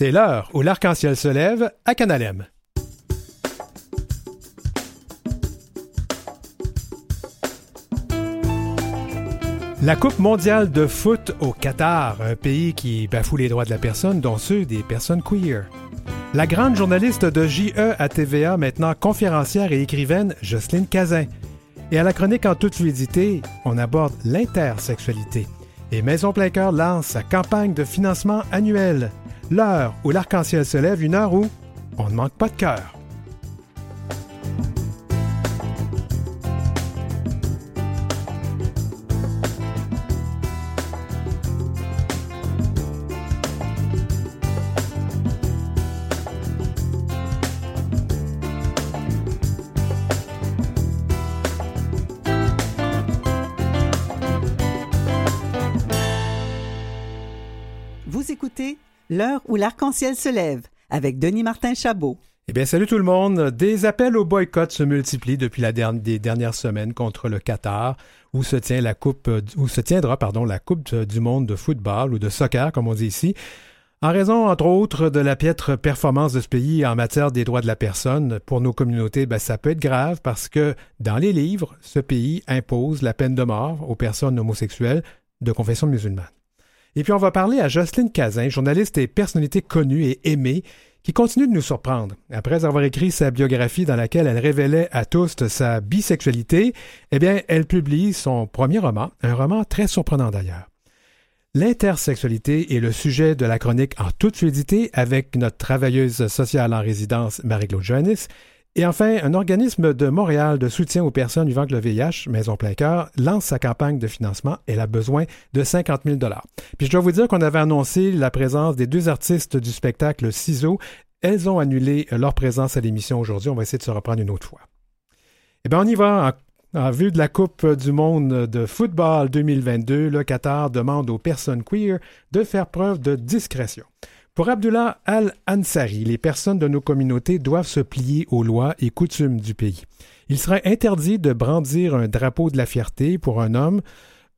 C'est l'heure où l'arc-en-ciel se lève à Canalem. La Coupe mondiale de foot au Qatar, un pays qui bafoue les droits de la personne, dont ceux des personnes queer. La grande journaliste de JE à TVA, maintenant conférencière et écrivaine, Jocelyne Cazin. Et à la chronique en toute fluidité, on aborde l'intersexualité. Et Maison Plein lance sa campagne de financement annuel. L'heure où l'arc-en-ciel se lève, une heure où on ne manque pas de cœur. L'heure où l'arc-en-ciel se lève avec Denis Martin Chabot. Eh bien, salut tout le monde. Des appels au boycott se multiplient depuis la des dernières semaines contre le Qatar, où se tient la coupe, où se tiendra, pardon, la Coupe du monde de football ou de soccer, comme on dit ici. En raison, entre autres, de la piètre performance de ce pays en matière des droits de la personne, pour nos communautés, ben, ça peut être grave parce que, dans les livres, ce pays impose la peine de mort aux personnes homosexuelles de confession musulmane. Et puis on va parler à Jocelyne Cazin, journaliste et personnalité connue et aimée, qui continue de nous surprendre. Après avoir écrit sa biographie dans laquelle elle révélait à tous sa bisexualité, eh bien, elle publie son premier roman, un roman très surprenant d'ailleurs. L'intersexualité est le sujet de la chronique en toute fluidité avec notre travailleuse sociale en résidence, Marie-Claude Joannis, et enfin, un organisme de Montréal de soutien aux personnes vivant avec le VIH, Maison Plein Cœur, lance sa campagne de financement. Elle a besoin de 50 000 Puis je dois vous dire qu'on avait annoncé la présence des deux artistes du spectacle CISO. Elles ont annulé leur présence à l'émission aujourd'hui. On va essayer de se reprendre une autre fois. Eh bien, on y va. En, en vue de la Coupe du monde de football 2022, le Qatar demande aux personnes queer de faire preuve de discrétion. Pour Abdullah Al-Ansari, les personnes de nos communautés doivent se plier aux lois et coutumes du pays. Il serait interdit de brandir un drapeau de la fierté pour un homme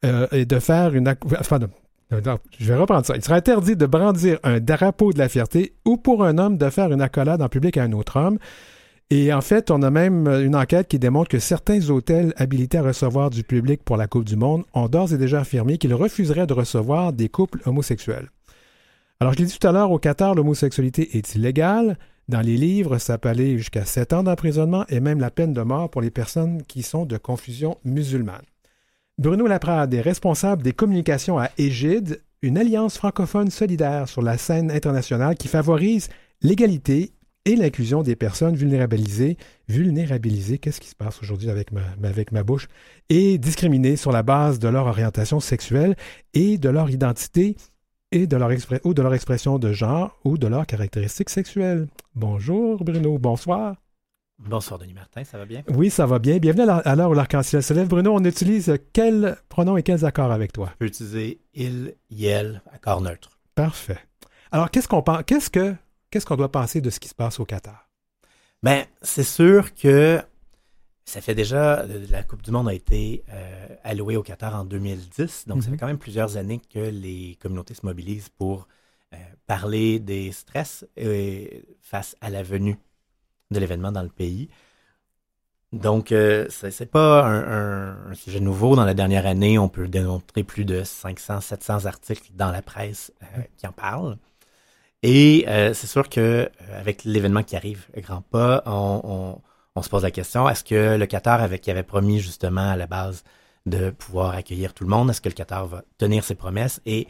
euh, et de faire une... Enfin, non, non, je vais reprendre ça. Il serait interdit de brandir un drapeau de la fierté ou pour un homme de faire une accolade en public à un autre homme. Et en fait, on a même une enquête qui démontre que certains hôtels habilités à recevoir du public pour la Coupe du Monde ont d'ores et déjà affirmé qu'ils refuseraient de recevoir des couples homosexuels. Alors, je l'ai dit tout à l'heure, au Qatar, l'homosexualité est illégale. Dans les livres, ça peut aller jusqu'à 7 ans d'emprisonnement et même la peine de mort pour les personnes qui sont de confusion musulmane. Bruno Laprade est responsable des communications à Égide, une alliance francophone solidaire sur la scène internationale qui favorise l'égalité et l'inclusion des personnes vulnérabilisées. Vulnérabilisées, qu'est-ce qui se passe aujourd'hui avec ma, avec ma bouche? Et discriminées sur la base de leur orientation sexuelle et de leur identité et de leur, ou de leur expression de genre ou de leurs caractéristiques sexuelles. Bonjour Bruno, bonsoir. Bonsoir Denis Martin, ça va bien? Oui, ça va bien. Bienvenue à l'heure où l'arc-en-ciel se lève. Bruno, on utilise quels pronoms et quels accords avec toi? Je peux utiliser il, yel, accord neutre. Parfait. Alors, qu'est-ce qu'on pense, qu'est-ce que, qu'est-ce qu'on doit penser de ce qui se passe au Qatar? Ben, c'est sûr que ça fait déjà, la Coupe du Monde a été euh, allouée au Qatar en 2010, donc mm -hmm. ça fait quand même plusieurs années que les communautés se mobilisent pour euh, parler des stress euh, face à la venue de l'événement dans le pays. Donc, euh, c'est pas un, un, un, sujet nouveau. Dans la dernière année, on peut démontrer plus de 500, 700 articles dans la presse euh, qui en parlent. Et euh, c'est sûr que avec l'événement qui arrive, grand pas, on, on, se pose la question est-ce que le Qatar, avec, qui avait promis justement à la base de pouvoir accueillir tout le monde, est-ce que le Qatar va tenir ses promesses? Et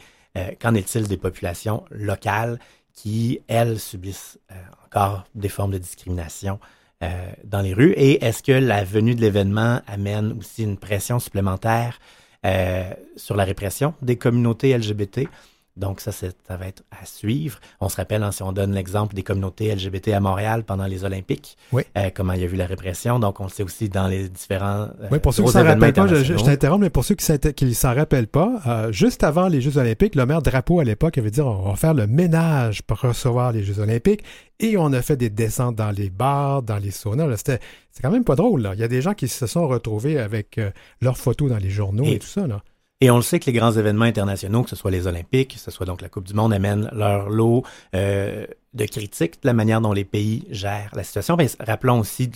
qu'en est-il des populations locales qui, elles, subissent encore des formes de discrimination euh, dans les rues? Et est-ce que la venue de l'événement amène aussi une pression supplémentaire euh, sur la répression des communautés LGBT? Donc ça, ça va être à suivre. On se rappelle, hein, si on donne l'exemple des communautés LGBT à Montréal pendant les Olympiques, oui. euh, comment il y a eu la répression. Donc on le sait aussi dans les différents euh, Oui, pour ceux qui s'en rappellent pas, je, je t'interromps, mais pour ceux qui ne s'en rappellent pas, euh, juste avant les Jeux Olympiques, le maire Drapeau à l'époque avait dit on va faire le ménage pour recevoir les Jeux Olympiques. Et on a fait des descentes dans les bars, dans les saunas. C'était c'est quand même pas drôle. Là. Il y a des gens qui se sont retrouvés avec leurs photos dans les journaux et, et tout ça. Là. Et on le sait que les grands événements internationaux, que ce soit les Olympiques, que ce soit donc la Coupe du Monde, amènent leur lot euh, de critiques de la manière dont les pays gèrent la situation. Mais rappelons aussi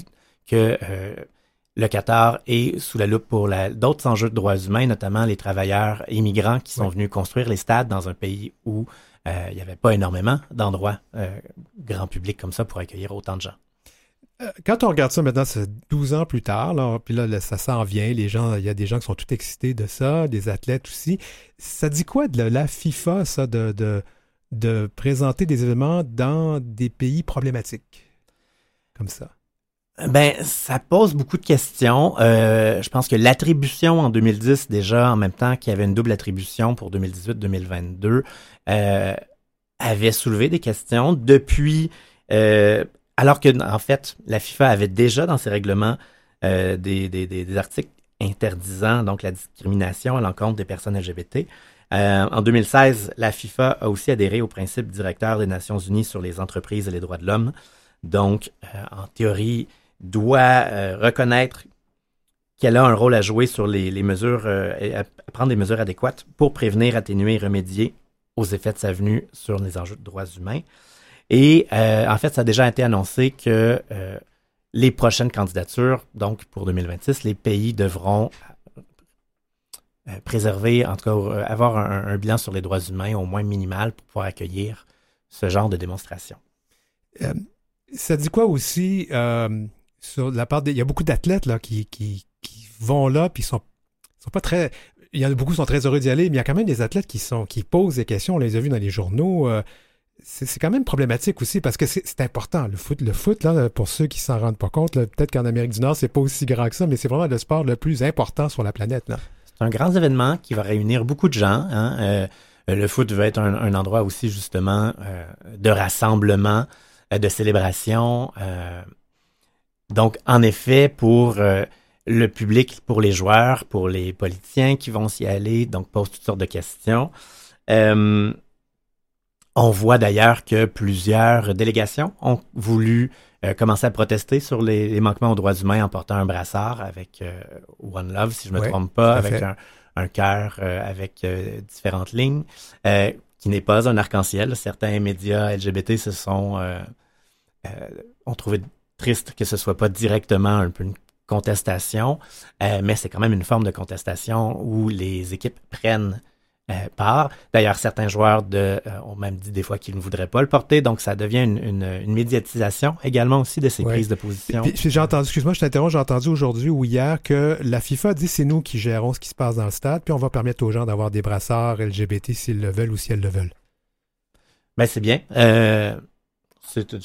que euh, le Qatar est sous la loupe pour d'autres enjeux de droits humains, notamment les travailleurs immigrants qui sont venus construire les stades dans un pays où euh, il n'y avait pas énormément d'endroits euh, grand public comme ça pour accueillir autant de gens. Euh, quand on regarde ça maintenant, c'est 12 ans plus tard, là, puis là, ça s'en vient, les gens, il y a des gens qui sont tout excités de ça, des athlètes aussi. Ça dit quoi de la FIFA, ça, de, de, de présenter des événements dans des pays problématiques comme ça? Ben, ça pose beaucoup de questions. Euh, je pense que l'attribution en 2010, déjà, en même temps qu'il y avait une double attribution pour 2018-2022, euh, avait soulevé des questions. Depuis, euh, alors que, en fait, la FIFA avait déjà dans ses règlements euh, des, articles interdisant donc la discrimination à l'encontre des personnes LGBT. Euh, en 2016, la FIFA a aussi adhéré au principe directeur des Nations Unies sur les entreprises et les droits de l'homme. Donc, en théorie, doit euh, reconnaître qu'elle a un rôle à jouer sur les, mesures, euh, à prendre des mesures adéquates pour prévenir, atténuer et remédier aux effets de sa venue sur les enjeux de droits humains. Et euh, en fait, ça a déjà été annoncé que les prochaines candidatures, donc pour 2026, les pays devront préserver, en tout cas, avoir un, bilan sur les droits humains au moins minimal pour pouvoir accueillir ce genre de démonstration. ça dit quoi aussi sur la part des. Il y a beaucoup d'athlètes là qui, qui, qui, vont là, puis sont, sont pas très. Il y en a beaucoup qui sont très heureux d'y aller, mais il y a quand même des athlètes qui sont qui posent des questions. On les a vus dans les journaux. Euh, c'est quand même problématique aussi parce que c'est important. Le foot, le foot là, pour ceux qui s'en rendent pas compte, peut-être qu'en Amérique du Nord, c'est pas aussi grand que ça, mais c'est vraiment le sport le plus important sur la planète. C'est un grand événement qui va réunir beaucoup de gens. Hein. Euh, le foot va être un, endroit aussi justement euh, de rassemblement, de célébration. Donc, en effet, pour euh, le public, pour les joueurs, pour les politiciens qui vont s'y aller, donc posent toutes sortes de questions. Euh, on voit d'ailleurs que plusieurs délégations ont voulu euh, commencer à protester sur les, manquements aux droits humains en portant un brassard avec One Love, si je ne me trompe pas, avec un, un cœur avec différentes lignes, qui n'est pas un arc-en-ciel. Certains médias LGBT se sont ont trouvé triste que ce soit pas directement un peu une contestation, euh, mais c'est quand même une forme de contestation où les équipes prennent euh, part. D'ailleurs, certains joueurs de, euh, ont même dit des fois qu'ils ne voudraient pas le porter, donc ça devient une, une, médiatisation également aussi de ces prises de position. j'ai entendu, excuse-moi, je t'interromps, j'ai entendu aujourd'hui ou hier que la FIFA dit c'est nous qui gérons ce qui se passe dans le stade, puis on va permettre aux gens d'avoir des brassards LGBT s'ils le veulent ou si elles le veulent. Ben c'est bien. Euh,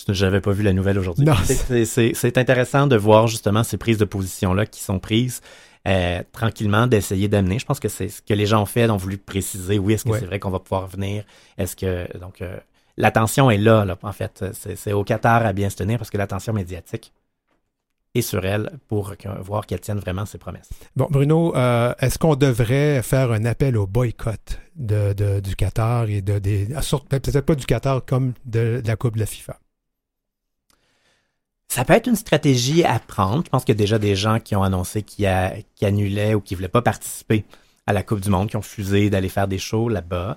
j'avais pas vu la nouvelle aujourd'hui. C'est intéressant de voir justement ces prises de position-là qui sont prises euh, tranquillement, d'essayer d'amener. Je pense que c'est ce que les gens ont fait, ont voulu préciser. Oui, est-ce que c'est vrai qu'on va pouvoir venir? Est-ce que donc euh, l'attention est là, là, en fait. C'est au Qatar à bien se tenir parce que l'attention médiatique est sur elle pour voir qu'elle tienne vraiment ses promesses. Bon, Bruno, euh, est-ce qu'on devrait faire un appel au boycott de, du Qatar et de des peut-être pas du Qatar comme de, la Coupe de la FIFA? Ça peut être une stratégie à prendre. Je pense qu'il y a déjà des gens qui ont annoncé qu'ils annulaient ou qui voulaient pas participer à la Coupe du Monde, qui ont fusé d'aller faire des shows là-bas.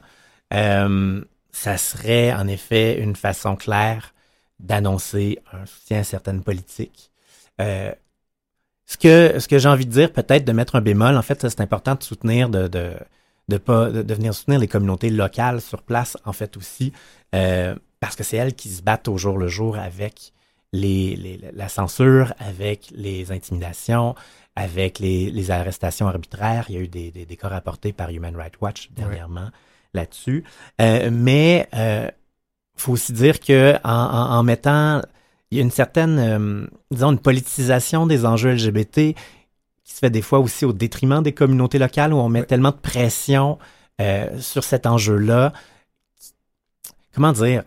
Euh, ça serait en effet une façon claire d'annoncer un soutien à certaines politiques. Euh, ce que, ce que j'ai envie de dire, peut-être de mettre un bémol, en fait, c'est important de soutenir, de, de, de, pas, de, venir soutenir les communautés locales sur place, en fait, aussi, euh, parce que c'est elles qui se battent au jour le jour avec les, les, la censure, avec les intimidations, avec les, les, arrestations arbitraires. Il y a eu des, des, des cas rapportés par Human Rights Watch dernièrement là-dessus. Euh, mais euh, faut aussi dire que en, en, en mettant il y a une certaine, euh, disons, une politisation des enjeux LGBT qui se fait des fois aussi au détriment des communautés locales où on met tellement de pression sur cet enjeu-là. Comment dire?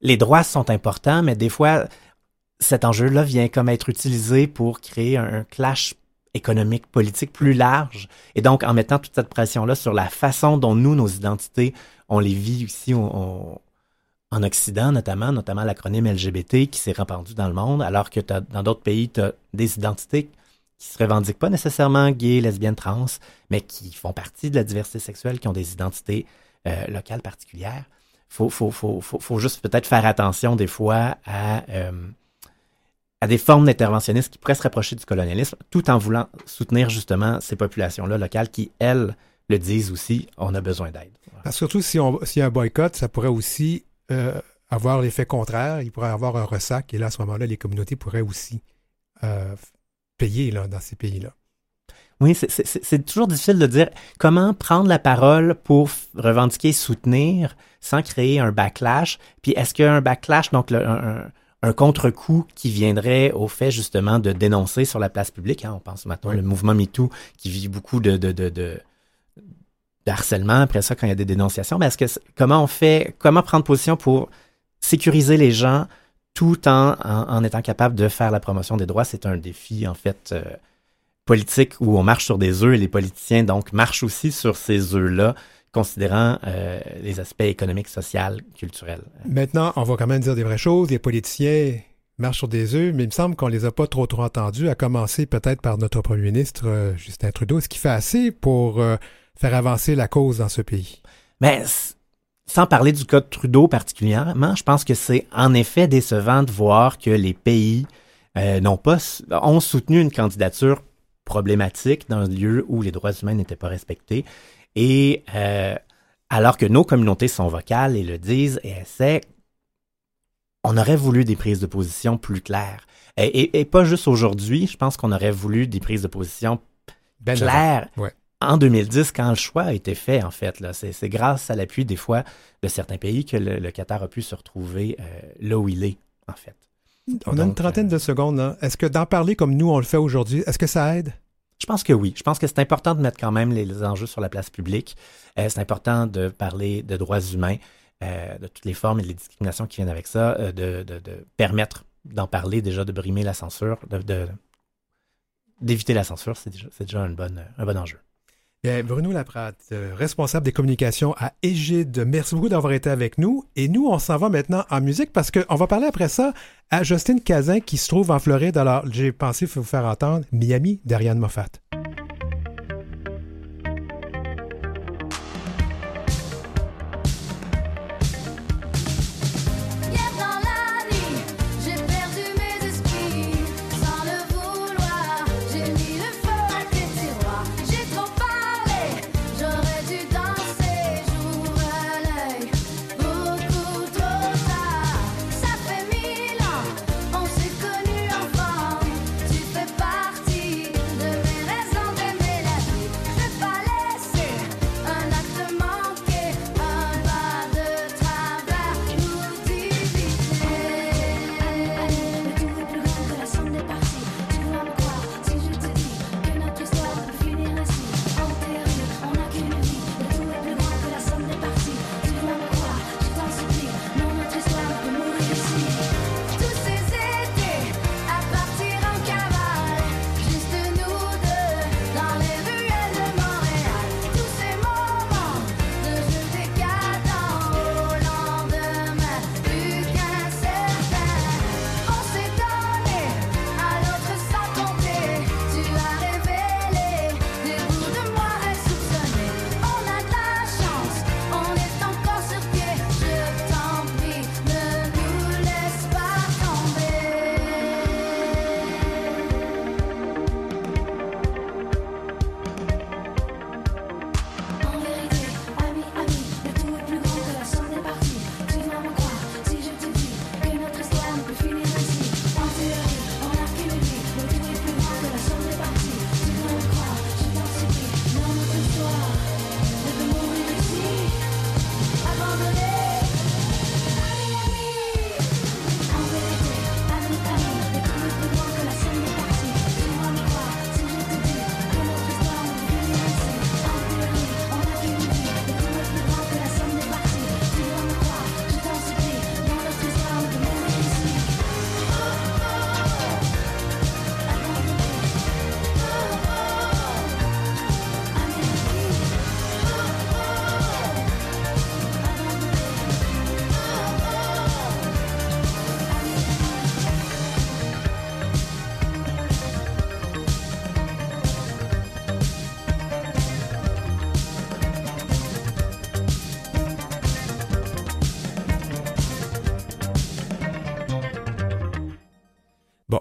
Les droits sont importants, mais des fois, cet enjeu-là vient comme être utilisé pour créer un, clash économique, politique plus large. Et donc, en mettant toute cette pression-là sur la façon dont nous, nos identités, on les vit ici, en Occident notamment, notamment l'acronyme LGBT qui s'est répandu dans le monde, alors que dans d'autres pays, tu as des identités qui se revendiquent pas nécessairement gays, lesbiennes, trans, mais qui font partie de la diversité sexuelle, qui ont des identités euh, locales particulières. Faut, faut, faut, faut, juste peut-être faire attention des fois à, euh, à des formes d'interventionnisme qui pourraient se rapprocher du colonialisme, tout en voulant soutenir justement ces populations-là locales qui, elles, le disent aussi, on a besoin d'aide. surtout si s'il y a un boycott, ça pourrait aussi euh, avoir l'effet contraire. Il pourrait avoir un ressac et là, à ce moment-là, les communautés pourraient aussi euh, payer là, dans ces pays-là. Oui, c'est toujours difficile de dire comment prendre la parole pour revendiquer, soutenir, sans créer un backlash. Puis est-ce qu'il y a un backlash, donc un, un contre-coup qui viendrait au fait justement de dénoncer sur la place publique? Hein, on pense maintenant le mouvement MeToo qui vit beaucoup de, de, de, de, harcèlement après ça quand il y a des dénonciations. Mais est-ce que comment on fait, comment prendre position pour sécuriser les gens tout en, en, étant capable de faire la promotion des droits? C'est un défi en fait euh, politique où on marche sur des œufs et les politiciens donc marchent aussi sur ces œufs-là considérant euh, les aspects économiques, sociaux, culturels. Maintenant, on va quand même dire des vraies choses. Les politiciens marchent sur des œufs, mais il me semble qu'on les a pas trop trop entendus, à commencer peut-être par notre premier ministre euh, Justin Trudeau. Est-ce qu'il fait assez pour euh, faire avancer la cause dans ce pays? Mais sans parler du cas de Trudeau particulièrement, je pense que c'est en effet décevant de voir que les pays n'ont pas ont soutenu une candidature problématique dans un lieu où les droits humains n'étaient pas respectés et euh, alors que nos communautés sont vocales et le disent et essaient, on aurait voulu des prises de position plus claires. Et, pas juste aujourd'hui, je pense qu'on aurait voulu des prises de position ben claires. En 2010, quand le choix a été fait, en fait, là, c'est, grâce à l'appui des fois de certains pays que le, Qatar a pu se retrouver euh, là où il est, en fait. On a une trentaine euh, de secondes. Est-ce que d'en parler comme nous on le fait aujourd'hui, est-ce que ça aide? Je pense que oui. Je pense que c'est important de mettre quand même les, enjeux sur la place publique. Euh, c'est important de parler de droits humains, euh, de toutes les formes et les discriminations qui viennent avec ça, euh, de, permettre d'en parler déjà, de brimer la censure, d'éviter la censure, c'est déjà, déjà un bon enjeu. Bien, Bruno Laprade, euh, responsable des communications à Égide, merci beaucoup d'avoir été avec nous. Et nous, on s'en va maintenant en musique parce qu'on va parler après ça à Justine Cazin qui se trouve en Floride. Alors, j'ai pensé vous faire entendre Miami d'Ariane Moffat.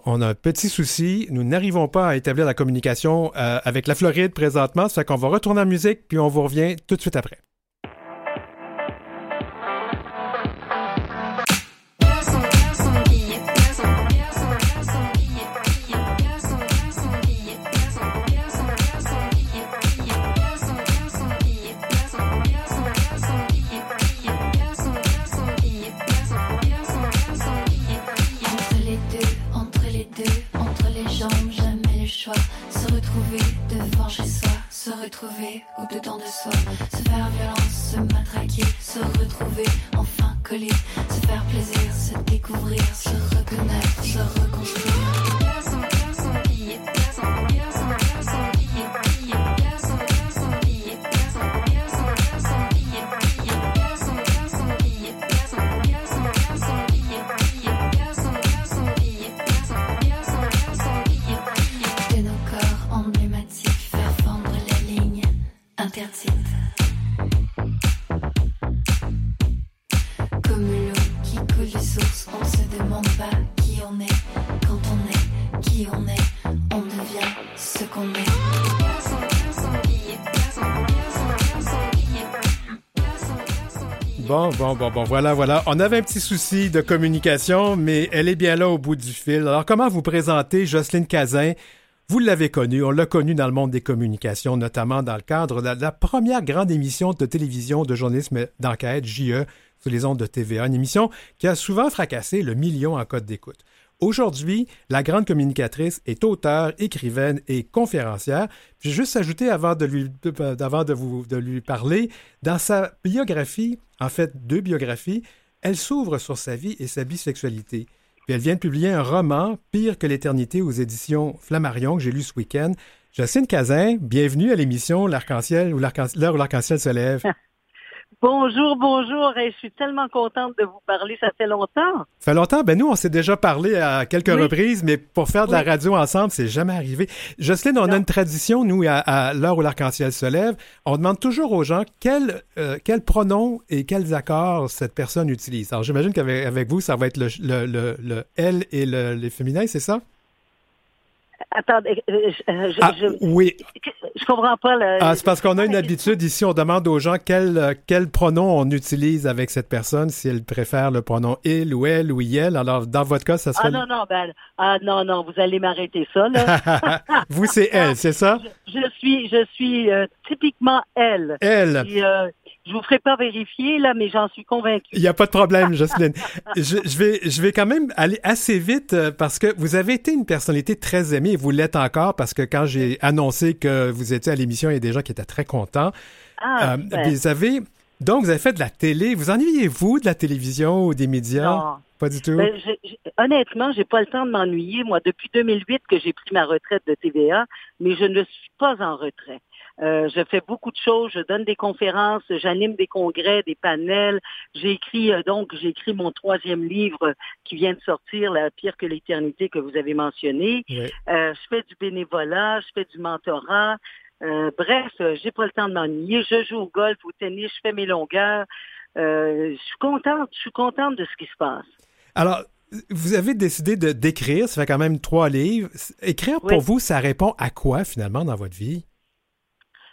On a un petit souci. Nous n'arrivons pas à établir la communication euh, avec la Floride présentement. Ça fait qu'on va retourner en musique, puis on vous revient tout de suite après. Se faire plaisir, se découvrir, se reconnaître, se reconstruire. Bon, bon, bon, voilà, voilà. On avait un petit souci de communication, mais elle est bien là au bout du fil. Alors, comment vous présentez Jocelyne Cazin, vous l'avez connu, on l'a connu dans le monde des communications, notamment dans le cadre de la, première grande émission de télévision de journalisme d'enquête, JE, sur les ondes de TVA, une émission qui a souvent fracassé le million en code d'écoute. Aujourd'hui, la grande communicatrice est auteure, écrivaine et conférencière. J'ai juste ajouté avant de lui, de vous, de lui parler, dans sa biographie, en fait deux biographies, elle s'ouvre sur sa vie et sa bisexualité elle vient de publier un roman, Pire que l'éternité, aux éditions Flammarion, que j'ai lu ce week-end. Jacinthe Cazin, bienvenue à l'émission L'Arc-en-Ciel ou l'heure où l'arc-en-ciel se lève. Bonjour, bonjour. Et je suis tellement contente de vous parler. Ça fait longtemps. Ça fait longtemps? Ben nous, on s'est déjà parlé à quelques reprises, mais pour faire de la radio ensemble, c'est jamais arrivé. Jocelyne, on a une tradition, nous, à, l'heure où l'arc-en-ciel se lève. On demande toujours aux gens quels euh, quel pronoms et quels accords cette personne utilise. Alors, j'imagine qu'avec vous, ça va être le, le, le, elle et le, les féminins, c'est ça? Attendez, euh, je, ah, oui. Je comprends pas. Le... Ah, c'est parce qu'on a une habitude ici, on demande aux gens quel, quel pronom on utilise avec cette personne, si elle préfère le pronom il ou elle ou elle. Alors, dans votre cas, ça serait... Ah non, non, ben, ah non, non, vous allez m'arrêter ça, là. vous, c'est elle, c'est ça? Je, suis, je suis euh, typiquement elle. Elle. Euh, je vous ferai pas vérifier, là, mais j'en suis convaincu. Il n'y a pas de problème, Jocelyne. je, vais, je vais quand même aller assez vite euh, parce que vous avez été une personnalité très aimée et vous l'êtes encore parce que quand j'ai annoncé que vous étiez à l'émission, il y a des gens qui étaient très contents. Ah, euh, vous avez, donc, vous avez fait de la télé. Vous ennuyez-vous de la télévision ou des médias? Non. Pas du tout? Ben, je, honnêtement, j'ai pas le temps de m'ennuyer. Moi, depuis 2008 que j'ai pris ma retraite de TVA, mais je ne suis pas en retrait. Euh, je fais beaucoup de choses, je donne des conférences, j'anime des congrès, des panels. J'ai écrit euh, donc j'ai écrit mon troisième livre qui vient de sortir, La pire que l'éternité que vous avez mentionné. Euh, je fais du bénévolat, je fais du mentorat. bref, j'ai pas le temps de m'ennuyer. Je joue au golf, au tennis, je fais mes longueurs. je suis contente, je suis contente de ce qui se passe. Alors, vous avez décidé de d'écrire, ça fait quand même trois livres. Écrire pour vous, ça répond à quoi finalement dans votre vie?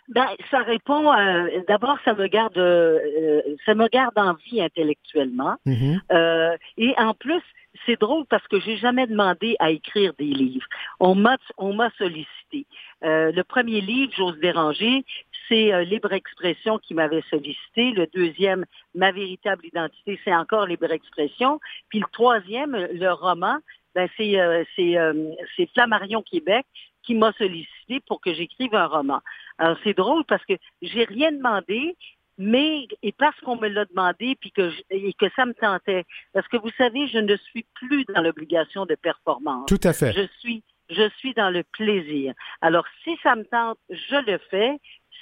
Ben, ça répond. Euh, D'abord, ça me garde, euh, ça me garde en vie intellectuellement. Mm-hmm. euh, et en plus, c'est drôle parce que j'ai jamais demandé à écrire des livres. On m'a, on m'a sollicité. Euh, le premier livre, J'ose déranger, c'est euh, Libre Expression qui m'avait sollicité. Le deuxième, Ma véritable identité, c'est encore Libre Expression. Puis le troisième, le roman, ben c'est, c'est Flammarion Québec qui m'a sollicité pour que j'écrive un roman. Alors c'est drôle parce que j'ai rien demandé, mais et parce qu'on me l'a demandé puis que et que ça me tentait. Parce que vous savez, je ne suis plus dans l'obligation de performance. Tout à fait. Je suis je suis dans le plaisir. Alors si ça me tente, je le fais.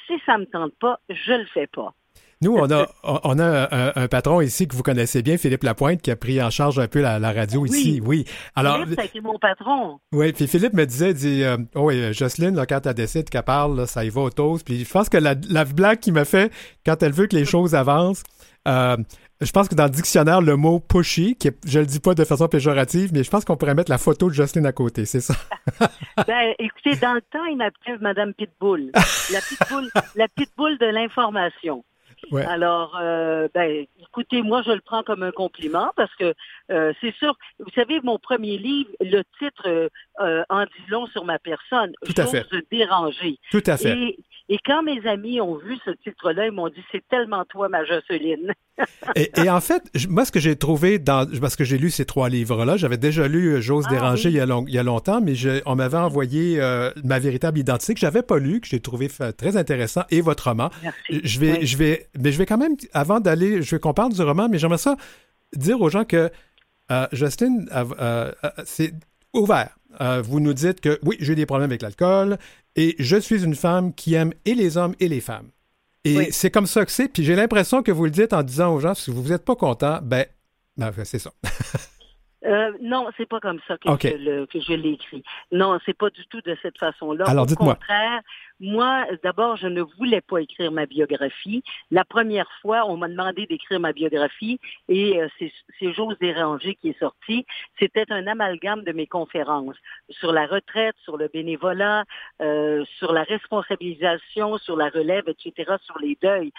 Si ça me tente pas, je le fais pas. Nous, on a, on a un, patron ici que vous connaissez bien, Philippe Lapointe, qui a pris en charge un peu la, radio ici. Oui. Alors, Philippe, ça a été mon patron. Oui, puis Philippe me disait, dit, euh, oh oui, Jocelyne, là, quand elle décide qu'elle parle, ça y va au toast. Puis je pense que la, la blague qu'il me fait quand elle veut que les choses avancent, euh, Je pense que dans le dictionnaire, le mot pushy, qui est, je le dis pas de façon péjorative, mais je pense qu'on pourrait mettre la photo de Jocelyne à côté, c'est ça? ben, écoutez, dans le temps, il m'appelait Madame Pitbull. La Pitbull, la Pitbull de l'information. Ouais. Alors, euh, ben, écoutez, moi, je le prends comme un compliment parce que euh, c'est sûr, vous savez, mon premier livre, le titre euh, en dit long sur ma personne. Tout à fait. déranger. Tout à fait. Et, et quand mes amis ont vu ce titre-là, ils m'ont dit c'est tellement toi, ma Jocelyne. et, et, en fait, moi, ce que j'ai trouvé dans. Parce que j'ai lu ces trois livres-là, j'avais déjà lu J'ose Ah, déranger oui. il, y a long- il y a longtemps, mais je- on m'avait envoyé euh, ma véritable identité que j'avais pas lu, que j'ai trouvé très intéressant, et votre roman. Merci. Je vais, Oui. je vais, mais je vais quand même, avant d'aller, je vais qu'on parle du roman, mais j'aimerais ça dire aux gens que euh, Justine, euh, euh, euh, c'est ouvert. Euh, vous nous dites que oui, j'ai des problèmes avec l'alcool et je suis une femme qui aime et les hommes et les femmes. Et Oui. c'est comme ça que c'est. Puis j'ai l'impression que vous le dites en disant aux gens, si vous n'êtes pas content, ben, ben, c'est ça. Euh, non, c'est pas comme ça que je, le- que je l'ai écrit. Non, c'est pas du tout de cette façon-là. Alors, Au dites-moi. contraire, moi, d'abord, je ne voulais pas écrire ma biographie. La première fois, on m'a demandé d'écrire ma biographie et euh, c'est Jose Déranger qui est sorti. C'était un amalgame de mes conférences sur la retraite, sur le bénévolat, euh, sur la responsabilisation, sur la relève, etc., sur les deuils.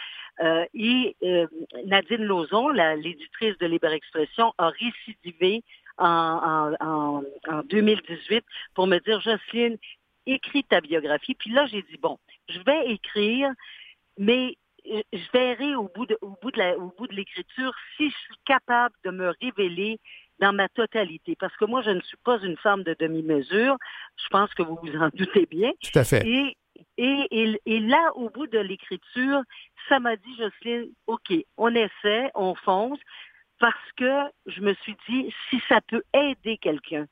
Euh, et euh, Nadine Lauzon, la- l'éditrice de Libre Expression, a récidivé en, en, en 2018 pour me dire, Jocelyne, écris ta biographie. Puis là, j'ai dit, bon, je vais écrire, mais euh, je verrai au bout de, au bout de la- au bout de l'écriture si je suis capable de me révéler dans ma totalité. Parce que moi, je ne suis pas une femme de demi-mesure. Je pense que vous vous en doutez bien. Tout à fait. Et, et, et, et là, au bout de l'écriture, ça m'a dit, Jocelyne, OK, on essaie, on fonce, parce que je me suis dit, si ça peut aider quelqu'un,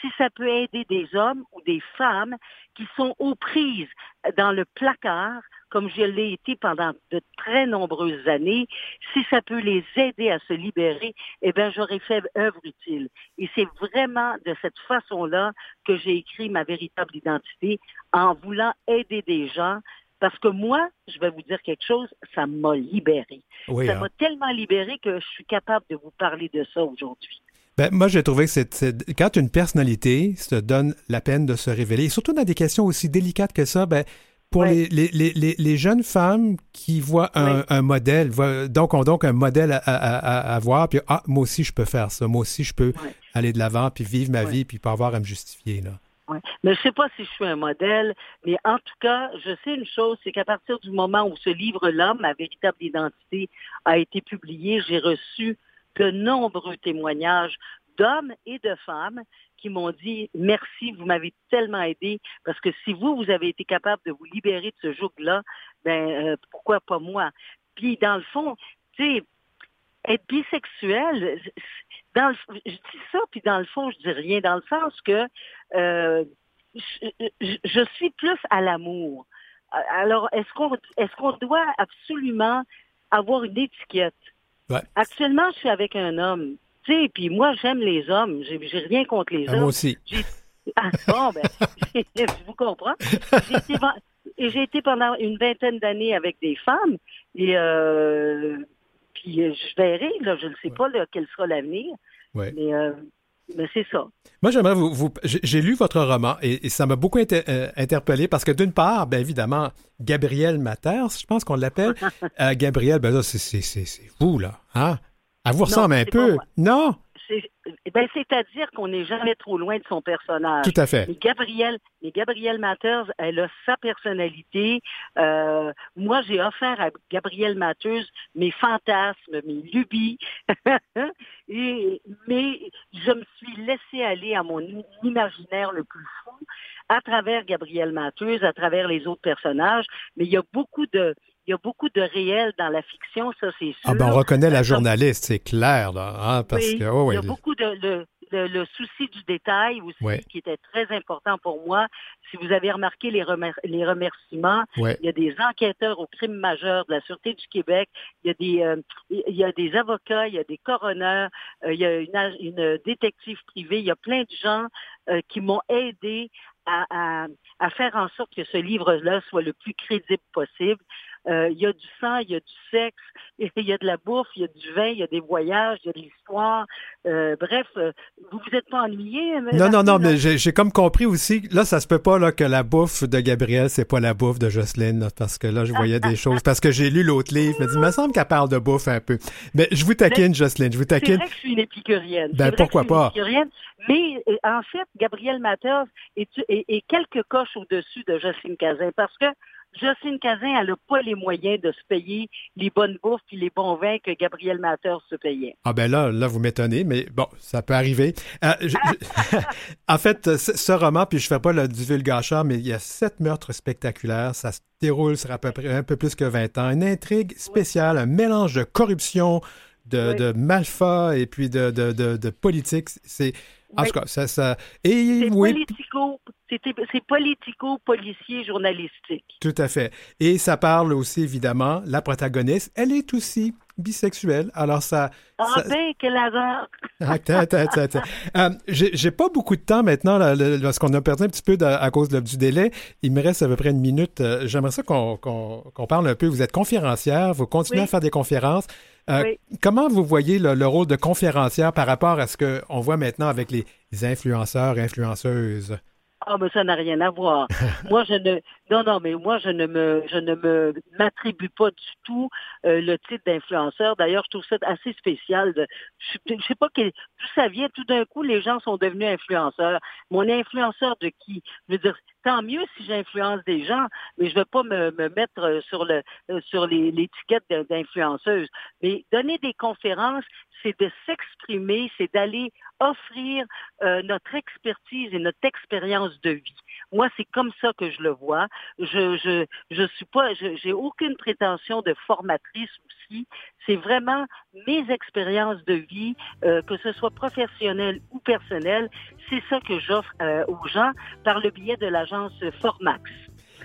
si ça peut aider des hommes ou des femmes qui sont aux prises dans le placard, comme je l'ai été pendant de très nombreuses années, si ça peut les aider à se libérer, eh bien, j'aurais fait œuvre utile. Et c'est vraiment de cette façon-là que j'ai écrit ma véritable identité en voulant aider des gens. Parce que moi, je vais vous dire quelque chose, ça m'a libéré. Oui, ça hein. m'a tellement libéré que je suis capable de vous parler de ça aujourd'hui. Ben, moi, j'ai trouvé que c'est, quand une personnalité se donne la peine de se révéler, et surtout dans des questions aussi délicates que ça, ben, pour Ouais. les, les, les, les, jeunes femmes qui voient un, Ouais. un modèle, voient- donc ont donc un modèle à, à, à, voir, puis ah, moi aussi je peux faire ça, moi aussi je peux Ouais. aller de l'avant, puis vivre ma vie, puis pas avoir à me justifier. Là. Ouais. Mais je sais pas si je suis un modèle, mais en tout cas, je sais une chose, c'est qu'à partir du moment où ce livre-là, ma véritable identité, a été publié, j'ai reçu de nombreux témoignages d'hommes et de femmes qui m'ont dit merci, vous m'avez tellement aidé parce que si vous vous avez été capable de vous libérer de ce joug-là, ben euh, pourquoi pas moi? Puis dans le fond, tu sais, être bisexuel, dans le, je dis ça, puis dans le fond, je dis rien, dans le sens que euh, je, je- suis plus à l'amour. Alors, est-ce qu'on est-ce qu'on doit absolument avoir une étiquette? Ouais. Actuellement, je suis avec un homme. Tu sais, puis moi, j'aime les hommes. J'ai j'ai rien contre les Ah, hommes. moi aussi. J'ai- Ah, bon, ben, je vous comprends. J'ai été, j'ai été pendant une vingtaine d'années avec des femmes. Et euh, puis euh, je verrai, là, je ne sais pas là, quel sera l'avenir. Ouais. Mais, euh, mais c'est ça. Moi, j'aimerais vous. vous- j'ai lu votre roman et, et ça m'a beaucoup inter- euh, interpellé parce que d'une part, bien évidemment, Gabriel Maters, je pense qu'on l'appelle. Euh, Gabriel, ben là, c'est- vous, là. Hein? Elle vous ressemble un peu. Non, ben, c'est-à-dire qu'on n'est jamais trop loin de son personnage. tout à fait. Mais Gabrielle, mais Gabrielle Matters, elle a sa personnalité. Euh, moi, j'ai offert à Gabrielle Matters mes fantasmes, mes lubies. Et, mais je me suis laissée aller à mon imaginaire le plus fou à travers Gabrielle Matters, à travers les autres personnages. Mais il y a beaucoup de, il y a beaucoup de réel dans la fiction, ça c'est sûr. Ah ben, on reconnaît la Comme- journaliste, c'est clair, là. hein, parce oui, que, oh, il y a beaucoup de le- le souci du détail aussi Ouais. qui était très important pour moi. Si vous avez remarqué les, remer- les remerciements, ouais. il y a des enquêteurs au crime majeur de la Sûreté du Québec, il y a des, euh, il y a des avocats, il y a des coroners, euh, il y a une, une détective privée, il y a plein de gens euh, qui m'ont aidé à, à- à faire en sorte que ce livre-là soit le plus crédible possible. Euh, il y a du sang, il y a du sexe, il y a de la bouffe, il y a du vin, il y a des voyages, il y a de l'histoire. Euh, bref, euh, vous vous êtes pas ennuyé? Non, non, non, mais j'ai comme compris aussi, là, ça se peut pas là, que la bouffe de Gabriel, c'est pas la bouffe de Jocelyne, parce que là, je voyais des choses, parce que j'ai lu l'autre livre, je me dis, il me semble qu'elle parle de bouffe un peu. Mais je vous taquine, Jocelyne, je vous taquine. C'est vrai que je suis une épicurienne. Ben, pourquoi pas? mais en fait, Gabriel Matters est, est, est quelques coches au-dessus de Jocelyne Cazin, parce que Jocelyne Cazin, elle n'a pas les moyens de se payer les bonnes bouffes et les bons vins que Gabriel Matter se payait. Ah ben là, là, vous m'étonnez, mais bon, ça peut arriver. Euh, en fait, ce roman, puis je ne fais pas le divulgacheur, mais il y a sept meurtres spectaculaires. Ça se déroule sur à peu près un peu plus que 20 ans. Une intrigue spéciale, un mélange de corruption, de, de malfa et puis de, de, de politique. C'est en tout cas, ça, ça... Et oui. Politico, c'est politico-policier journalistique. Tout à fait. Et ça parle aussi, évidemment, la protagoniste, elle est aussi bisexuelle. Alors ça... Ah ben, quel hasard! euh, J'ai pas beaucoup de temps maintenant, là, parce qu'on a perdu un petit peu à cause du délai. Il me reste à peu près une minute. Euh, j'aimerais ça qu'on parle un peu. Vous êtes conférencière, vous continuez à faire des conférences. Euh, comment vous voyez le, rôle de conférencière par rapport à ce qu'on voit maintenant avec les influenceurs et influenceuses? Ah, mais ça n'a rien à voir. moi, je ne, non, non, mais moi, je ne me, je ne me m'attribue pas du tout euh, le titre d'influenceur. D'ailleurs, je trouve ça assez spécial. De, je, ne sais pas d'où ça vient. Tout d'un coup, les gens sont devenus influenceurs. Mon influenceur de qui? Je veux dire, tant mieux si j'influence des gens, mais je ne veux pas me, me, mettre euh, sur le, euh, sur l'étiquette d'influenceuse. Mais donner des conférences, c'est de s'exprimer, c'est d'aller offrir euh, notre expertise et notre expérience de vie. Moi, c'est comme ça que je le vois. Je je je suis pas, j'ai aucune prétention de formatrice aussi. C'est vraiment mes expériences de vie, euh, que ce soit professionnelles ou personnelles. C'est ça que j'offre euh, aux gens par le biais de l'agence Formax.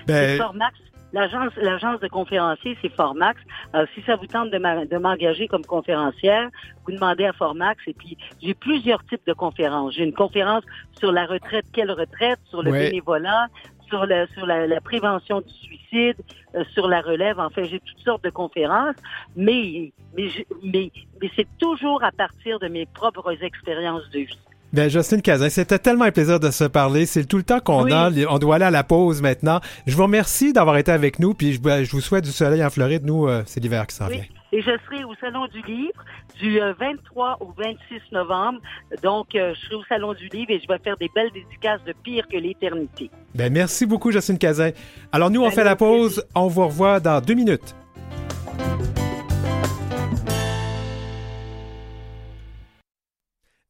Ben... Formax, L'agence, l'agence de conférencier, c'est Formax. Alors, si ça vous tente de m'engager comme conférencière, vous demandez à Formax. Et puis, j'ai plusieurs types de conférences. J'ai une conférence sur la retraite, quelle retraite, sur le bénévolat, sur, la, sur la, prévention du suicide, euh, sur la relève. Enfin, j'ai toutes sortes de conférences, mais, mais, mais, mais c'est toujours à partir de mes propres expériences de vie. Bien, Justine Cazin, c'était tellement un plaisir de se parler. C'est tout le temps qu'on a. On doit aller à la pause maintenant. Je vous remercie d'avoir été avec nous, puis je, ben, vous souhaite du soleil en Floride. Nous, euh, c'est l'hiver qui s'en vient. Et je serai au Salon du Livre du 23 euh, au 26 novembre. Donc, euh, je serai au Salon du Livre et je vais faire des belles dédicaces de pire que l'éternité. Ben, merci beaucoup, Justine Cazin. Alors, nous, on fait la pause. On vous revoit dans deux minutes.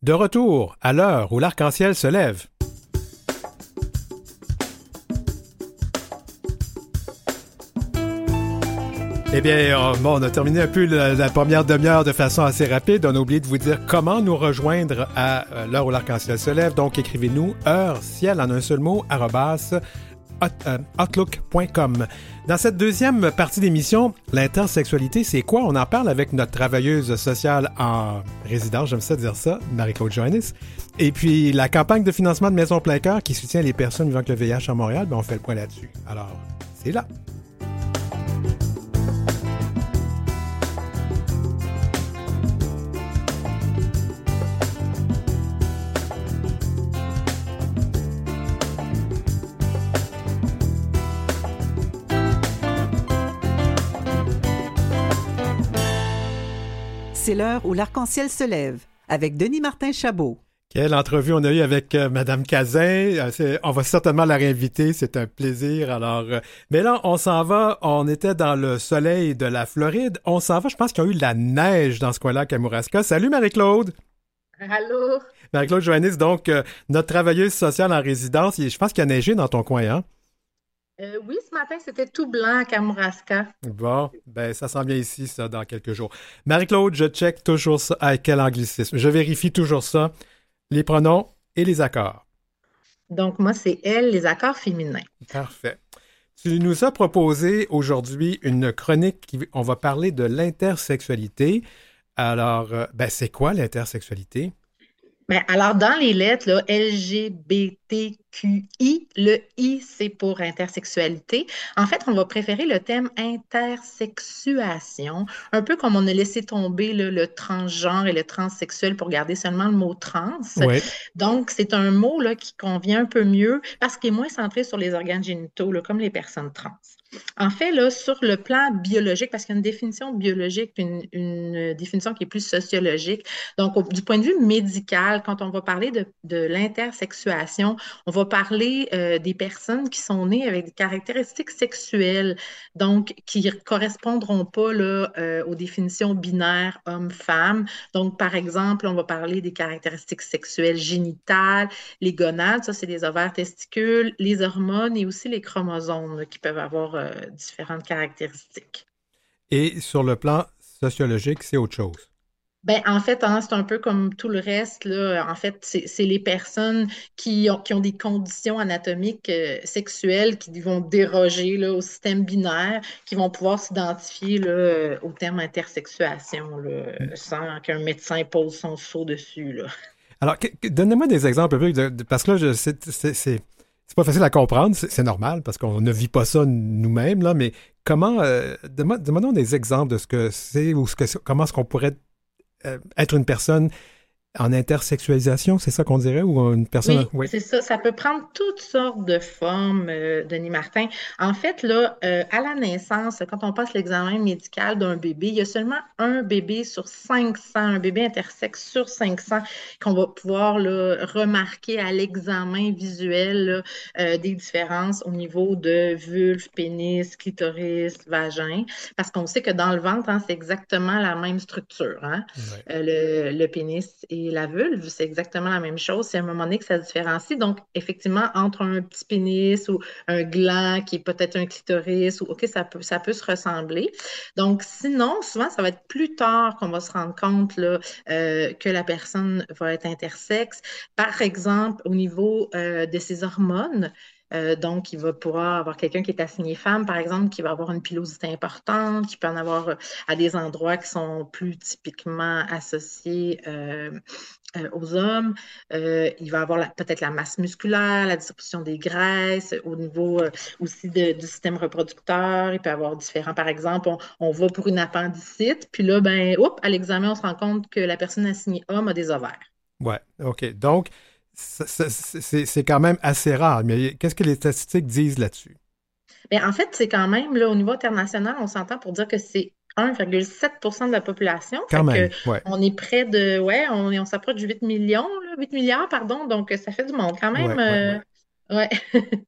De retour à l'heure où l'arc-en-ciel se lève. Eh bien, oh, on a terminé un peu la, première demi-heure de façon assez rapide. On a oublié de vous dire comment nous rejoindre à euh, l'heure où l'arc-en-ciel se lève. Donc, écrivez-nous heure ciel en un seul mot, arrobas, euh, outlook.com. Dans cette deuxième partie d'émission, l'intersexualité, c'est quoi? On en parle avec notre travailleuse sociale en résidence, j'aime ça dire ça, Marie-Claude Joannis. Et puis, la campagne de financement de Maison Plein Cœur qui soutient les personnes vivant avec le VIH à Montréal, ben, on fait le point là-dessus. Alors, c'est là. C'est l'heure où l'arc-en-ciel se lève avec Denis Martin Chabot. Quelle entrevue on a eu avec euh, Madame Cazin. Euh, on va certainement la réinviter. C'est un plaisir. Alors, euh, mais là, on s'en va. On était dans le soleil de la Floride. On s'en va. Je pense qu'il y a eu de la neige dans ce coin-là à Kamouraska. Salut Marie-Claude. Allô? Marie-Claude Joannis, donc notre travailleuse sociale en résidence. Je pense qu'il y a neigé dans ton coin, hein? Euh, oui, ce matin, c'était tout blanc à Kamouraska. Bon, ben ça sent bien ici, ça, dans quelques jours. Marie-Claude, je check toujours ça. Avec quel anglicisme? Je vérifie toujours ça. Les pronoms et les accords. Donc, moi, c'est elle, les accords féminins. Parfait. Tu nous as proposé aujourd'hui une chronique qui on va parler de l'intersexualité. Alors, euh, ben, c'est quoi l'intersexualité? Ben, alors, dans les lettres, là, LGBT, LGBTQI. Le I, c'est pour intersexualité. En fait, on va préférer le thème intersexuation, un peu comme on a laissé tomber le, le transgenre et le transsexuel pour garder seulement le mot trans. Ouais. Donc, c'est un mot là, qui convient un peu mieux parce qu'il est moins centré sur les organes génitaux, là, comme les personnes trans. En fait, là, sur le plan biologique, parce qu'il y a une définition biologique, une, définition qui est plus sociologique. Donc, du point de vue médical, quand on va parler de, l'intersexuation, on va parler euh, des personnes qui sont nées avec des caractéristiques sexuelles, donc qui ne correspondront pas euh, aux définitions binaires homme-femme. Donc, par exemple, on va parler des caractéristiques sexuelles génitales, les gonades, ça c'est les ovaires testicules, les hormones et aussi les chromosomes qui peuvent avoir euh, différentes caractéristiques. Et sur le plan sociologique, c'est autre chose. Ben, en fait, hein, c'est un peu comme tout le reste, là. En fait, c'est les personnes qui ont, qui ont des conditions anatomiques euh, sexuelles qui vont déroger là, au système binaire, qui vont pouvoir s'identifier euh, au terme intersexuation, là, sans qu'un médecin pose son sceau dessus, là. Alors, donnez-moi des exemples parce que là, c'est c'est- pas facile à comprendre, c'est normal, parce qu'on ne vit pas ça nous-mêmes, là, mais comment, euh, demandons des exemples de ce que c'est ou ce que, comment est-ce qu'on pourrait euh, être une personne en intersexualisation, c'est ça qu'on dirait, ou une personne... Oui, c'est ça. Ça peut prendre toutes sortes de formes, euh, Denis Martin. En fait, là, euh, à la naissance, quand on passe l'examen médical d'un bébé, il y a seulement un bébé sur 500, un bébé intersexe sur 500 qu'on va pouvoir là, remarquer à l'examen visuel là, euh, des différences au niveau de vulve, pénis, clitoris, vagin. Parce qu'on sait que dans le ventre, hein, c'est exactement la même structure. Hein? Le, le pénis et la vulve, c'est exactement la même chose. C'est à un moment donné que ça différencie. Donc, effectivement, entre un petit pénis ou un gland qui est peut-être un clitoris, ou OK, ça peut, ça peut se ressembler. Donc, sinon, souvent, ça va être plus tard qu'on va se rendre compte là, euh, que la personne va être intersexe. Par exemple, au niveau euh, de ses hormones, euh, donc, il va pouvoir avoir quelqu'un qui est assigné femme, par exemple, qui va avoir une pilosité importante, qui peut en avoir euh, à des endroits qui sont plus typiquement associés euh, aux hommes. Il va avoir peut-être la masse musculaire, la distribution des graisses, au niveau aussi du système reproducteur. Il peut avoir différents, par exemple, on, va pour une appendicite, puis là, ben, oups, à l'examen, on se rend compte que la personne assignée homme a des ovaires. Ouais, OK. Donc, c'est quand même assez rare, mais qu'est-ce que les statistiques disent là-dessus? Mais en fait, c'est quand même, là, au niveau international, on s'entend pour dire que c'est 1,7% de la population. Quand même, que ouais. on est près de, ouais, on, s'approche du 8 millions, là, 8 milliards, pardon. Donc, ça fait du monde quand même. Ouais, ouais, euh, ouais.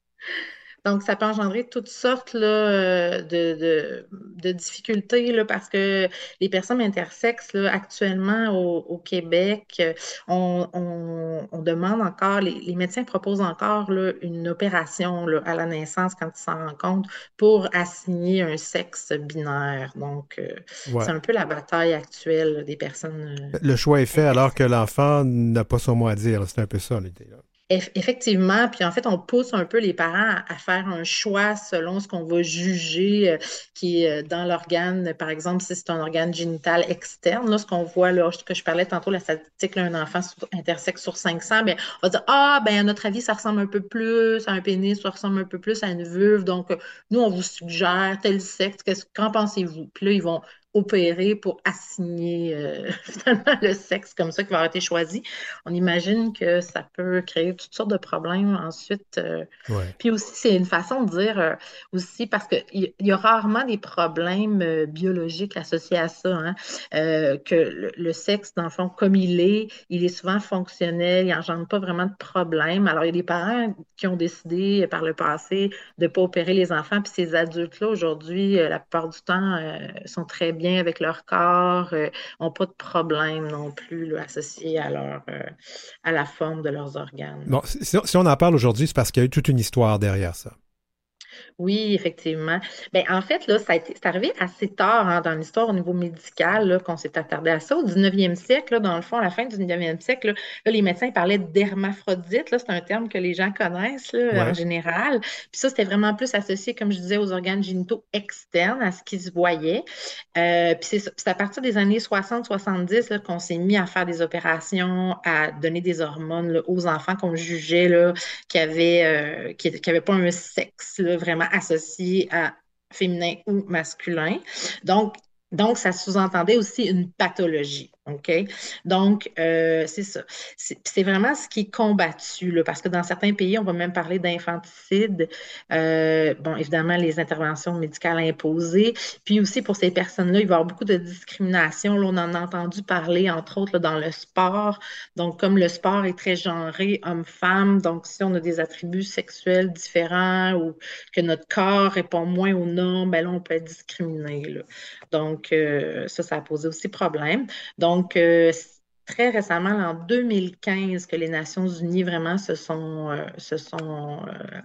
Donc, ça peut engendrer toutes sortes là, euh, de, de, de difficultés là, parce que les personnes intersexes, là, actuellement au, au Québec, euh, on, on- on demande encore, les, les médecins proposent encore une opération à la naissance quand ils s'en rendent compte pour assigner un sexe binaire. Donc, euh, Ouais. c'est un peu la bataille actuelle des personnes. Le choix est fait alors que l'enfant n'a pas son mot à dire. C'est un peu ça l'idée. là. Eff- Effectivement, puis en fait, on pousse un peu les parents à, faire un choix selon ce qu'on va juger euh, qui est euh, dans l'organe, par exemple, si c'est un organe génital externe, là, ce qu'on voit, là, que je parlais tantôt, la statistique, là, un enfant intersexe sur 500, ben, on va dire, ah, ben, à notre avis, ça ressemble un peu plus à un pénis, ça ressemble un peu plus à une vulve, donc euh, nous, on vous suggère tel sexe, qu'en pensez-vous? Puis là, ils vont opérer pour assigner euh, finalement le sexe comme ça qui va avoir été choisi on imagine que ça peut créer toutes sortes de problèmes ensuite. euh. Ouais. Puis aussi, c'est une façon de dire euh, aussi, parce qu'il y, y a rarement des problèmes biologiques associés à ça, hein, que le, le sexe, dans le fond, comme il est, il est souvent fonctionnel, il n'engendre pas vraiment de problème. Alors, il y a des parents qui ont décidé par le passé de ne pas opérer les enfants, puis ces adultes-là, aujourd'hui, la plupart du temps, sont très bien avec leur corps, euh, n'ont pas de problème non plus là, associés à leur, euh, à la forme de leurs organes. Bon, si, si on en parle aujourd'hui, c'est parce qu'il y a eu toute une histoire derrière ça. Oui, effectivement. Ben, en fait, là, ça a été, c'est arrivé assez tard hein, dans l'histoire au niveau médical là, qu'on s'est attardé à ça. Au 19e siècle, là, dans le fond, à la fin du 19e siècle, là, les médecins parlaient d'hermaphrodite. là, C'est un terme que les gens connaissent Ouais. en général. Puis ça, c'était vraiment plus associé, comme je disais, aux organes génitaux externes, à ce qui se voyait. Euh, puis c'est à partir des années 60-70 là, qu'on s'est mis à faire des opérations, à donner des hormones aux enfants qu'on jugeait qui avaient, euh, qui, qui avaient pas un sexe là, vraiment associé à féminin ou masculin. Donc, donc ça sous-entendait aussi une pathologie. OK? Donc, euh, c'est ça. C'est vraiment ce qui est combattu, là, parce que dans certains pays, on va même parler d'infanticide. Euh, bon, évidemment, les interventions médicales imposées. Puis aussi, pour ces personnes-là, il va y avoir beaucoup de discrimination. Là, on en a entendu parler, entre autres, dans le sport. Donc, comme le sport est très genré, homme-femme, donc si on a des attributs sexuels différents ou que notre corps répond moins aux normes, ben là, on peut être discriminé. Donc, euh, ça, ça a posé aussi problème. Donc, euh, c- très récemment, en 2015, que les Nations Unies vraiment se sont, euh, euh,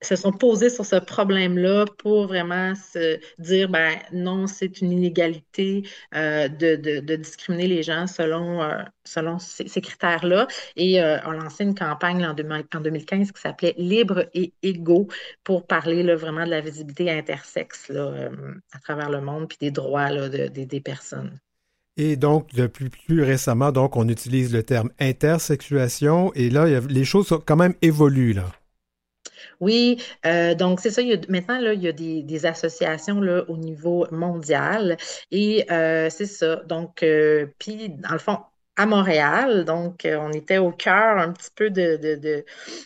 se sont posées sur ce problème-là pour vraiment se dire, ben non, c'est une inégalité euh, de, discriminer les gens selon, euh, ces, critères-là. Et euh, on lancé une campagne en, 2000 en 2015 qui s'appelait Libre et égaux pour parler vraiment de la visibilité intersexe euh, à travers le monde puis des droits des personnes. Et donc, depuis plus récemment, donc, on utilise le terme intersexuation. Et là, les choses ont quand même évolué, là. Oui, euh, donc c'est ça. Maintenant, là, il y a des, des associations là, au niveau mondial et euh, c'est ça. Donc, euh, puis, dans le fond, à Montréal, donc euh, on était au cœur un petit peu de, de,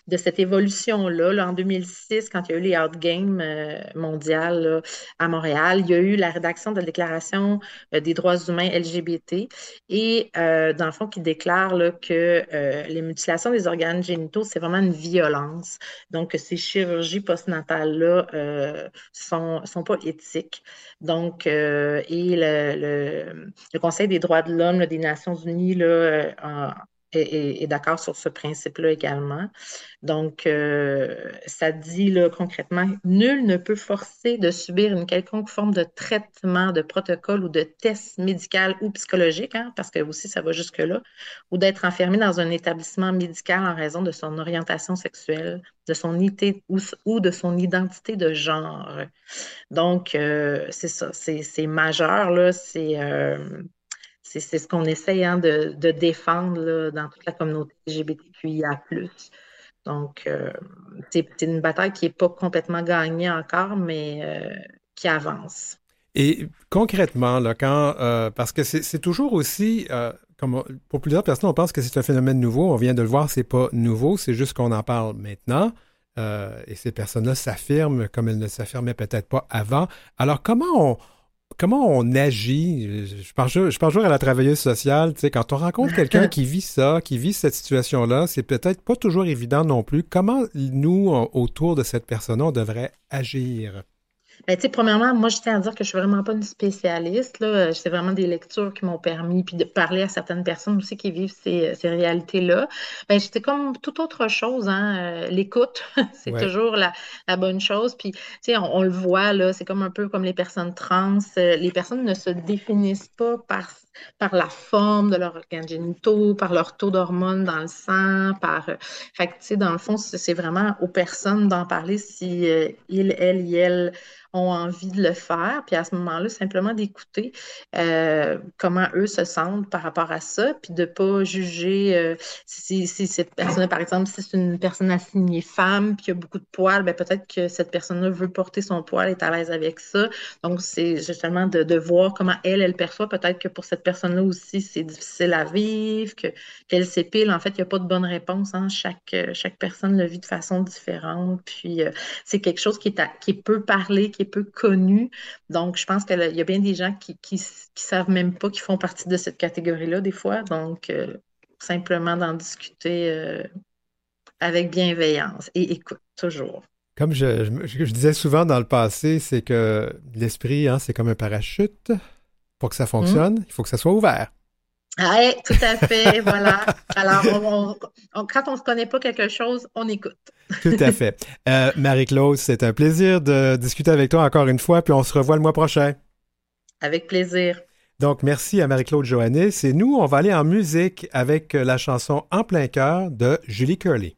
de, cette évolution-là. Là, en 2006, quand il y a eu les Out Games euh, mondiales à Montréal, il y a eu la rédaction de la Déclaration euh, des droits humains LGBT et euh, dans le fond qui déclare que les mutilations des organes génitaux, c'est vraiment une violence. Donc, ces chirurgies postnatales-là euh, sont, sont pas éthiques. Donc, et le, Conseil des droits de l'homme des Nations Unies euh, est, d'accord sur ce principe-là également. Donc, euh, ça dit là, concrètement, nul ne peut forcer de subir une quelconque forme de traitement, de protocole ou de test médical ou psychologique, hein, parce que aussi ça va jusque-là, ou d'être enfermé dans un établissement médical en raison de son orientation sexuelle, de son identité ou, de son identité de genre. Donc, euh, c'est ça, c'est majeur, là, c'est c'est ce qu'on essaye hein, de, défendre dans toute la communauté LGBTQIA+. Donc, euh, c'est une bataille qui n'est pas complètement gagnée encore, mais euh, qui avance. Et concrètement, quand, euh, parce que c'est toujours aussi, pour plusieurs personnes, on pense que c'est un phénomène nouveau. On vient de le voir, c'est pas nouveau, c'est juste qu'on en parle maintenant. Et ces personnes-là s'affirment comme elles ne s'affirmaient peut-être pas avant. Alors, comment on, comment on agit? Je pense, je pense toujours à la travailleuse sociale. Tu sais, quand on rencontre quelqu'un qui vit ça, qui vit cette situation-là, c'est peut-être pas toujours évident non plus. Comment nous, on- autour de cette personne-là, on devrait agir? Ben, tu sais, premièrement, moi, je tiens à dire que je suis vraiment pas une spécialiste, là. C'est vraiment des lectures qui m'ont permis, puis de parler à certaines personnes aussi qui vivent ces, ces réalités-là. Ben, c'était comme toute autre chose, hein. Euh, l'écoute, c'est Ouais. toujours la, la bonne chose. Puis, tu sais, on, on le voit, là, c'est comme un peu comme les personnes trans. Euh, les personnes ne se définissent pas par, par la forme de leurs organes génitaux, par leur taux d'hormones dans le sang, par... euh, Fait tu sais, dans le fond, c'est vraiment aux personnes d'en parler si euh, ils, elles, y elles ont envie de le faire, puis à ce moment-là, simplement d'écouter euh, comment eux se sentent par rapport à ça, puis de pas juger si, si cette personne, par exemple, si c'est une personne assignée femme, puis il y a beaucoup de poils, ben peut-être que cette personne-là veut porter son poil, est à l'aise avec ça. Donc, c'est justement de, de voir comment elle, elle perçoit. Peut-être que pour cette personne-là aussi, c'est difficile à vivre, que, qu'elle s'épile. En fait, il n'y a pas de bonne réponse. Hein. Chaque, euh, chaque personne le vit de façon différente. Puis, euh, c'est quelque chose qui est, qui est peu parlé, qui est peu connu. Donc, je pense qu'il y a bien des gens qui, qui savent même pas qu'ils font partie de cette catégorie-là, des fois. Donc, euh, simplement d'en discuter avec bienveillance et écoute, toujours. Comme je disais souvent dans le passé, c'est que l'esprit, hein, c'est comme un parachute. Pour que ça fonctionne, il faut que ça soit ouvert. Oui, tout à fait, voilà. Alors, quand on ne connaît pas quelque chose, on écoute. Tout à fait. Euh, Marie-Claude, c'est un plaisir de discuter avec toi encore une fois, puis on se revoit le mois prochain. Avec plaisir. Donc, merci à Marie-Claude Johannes. Et nous, on va aller en musique avec la chanson En plein cœur de Julie Curley.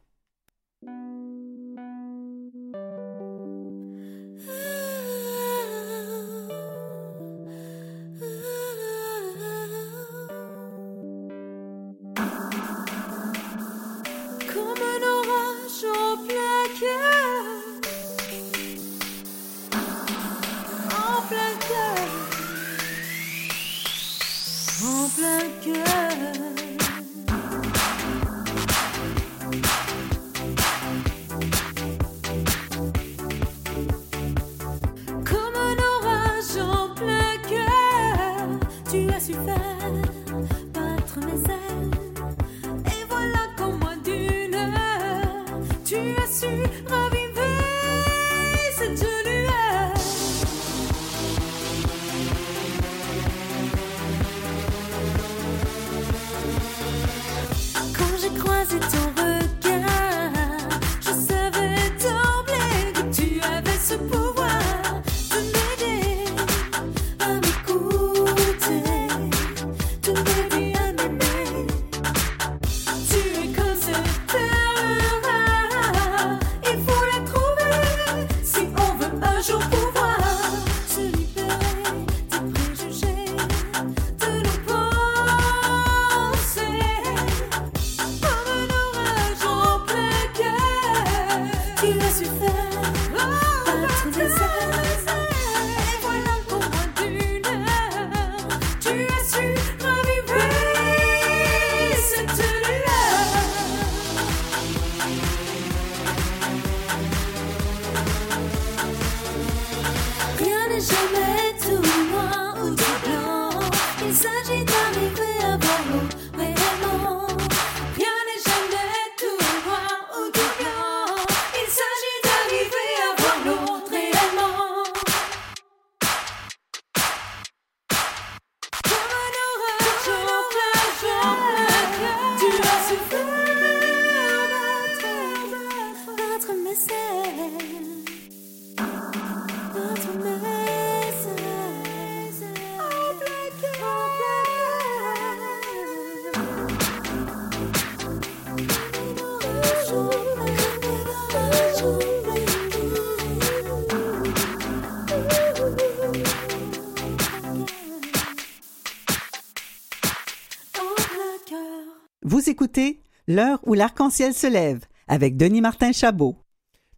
L'heure où l'arc-en-ciel se lève avec Denis Martin Chabot.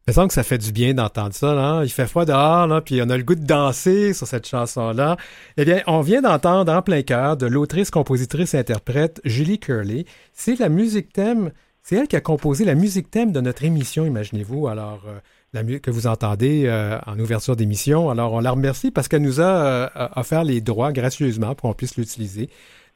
Il semble que ça fait du bien d'entendre ça. Là. Il fait froid dehors, puis on a le goût de danser sur cette chanson-là. Eh bien, on vient d'entendre en plein cœur de l'autrice, compositrice, interprète Julie Curley. C'est la musique thème, c'est elle qui a composé la musique thème de notre émission, imaginez-vous. Alors, euh, la que vous entendez euh, en ouverture d'émission. Alors, on la remercie parce qu'elle nous a euh, offert les droits gracieusement pour qu'on puisse l'utiliser.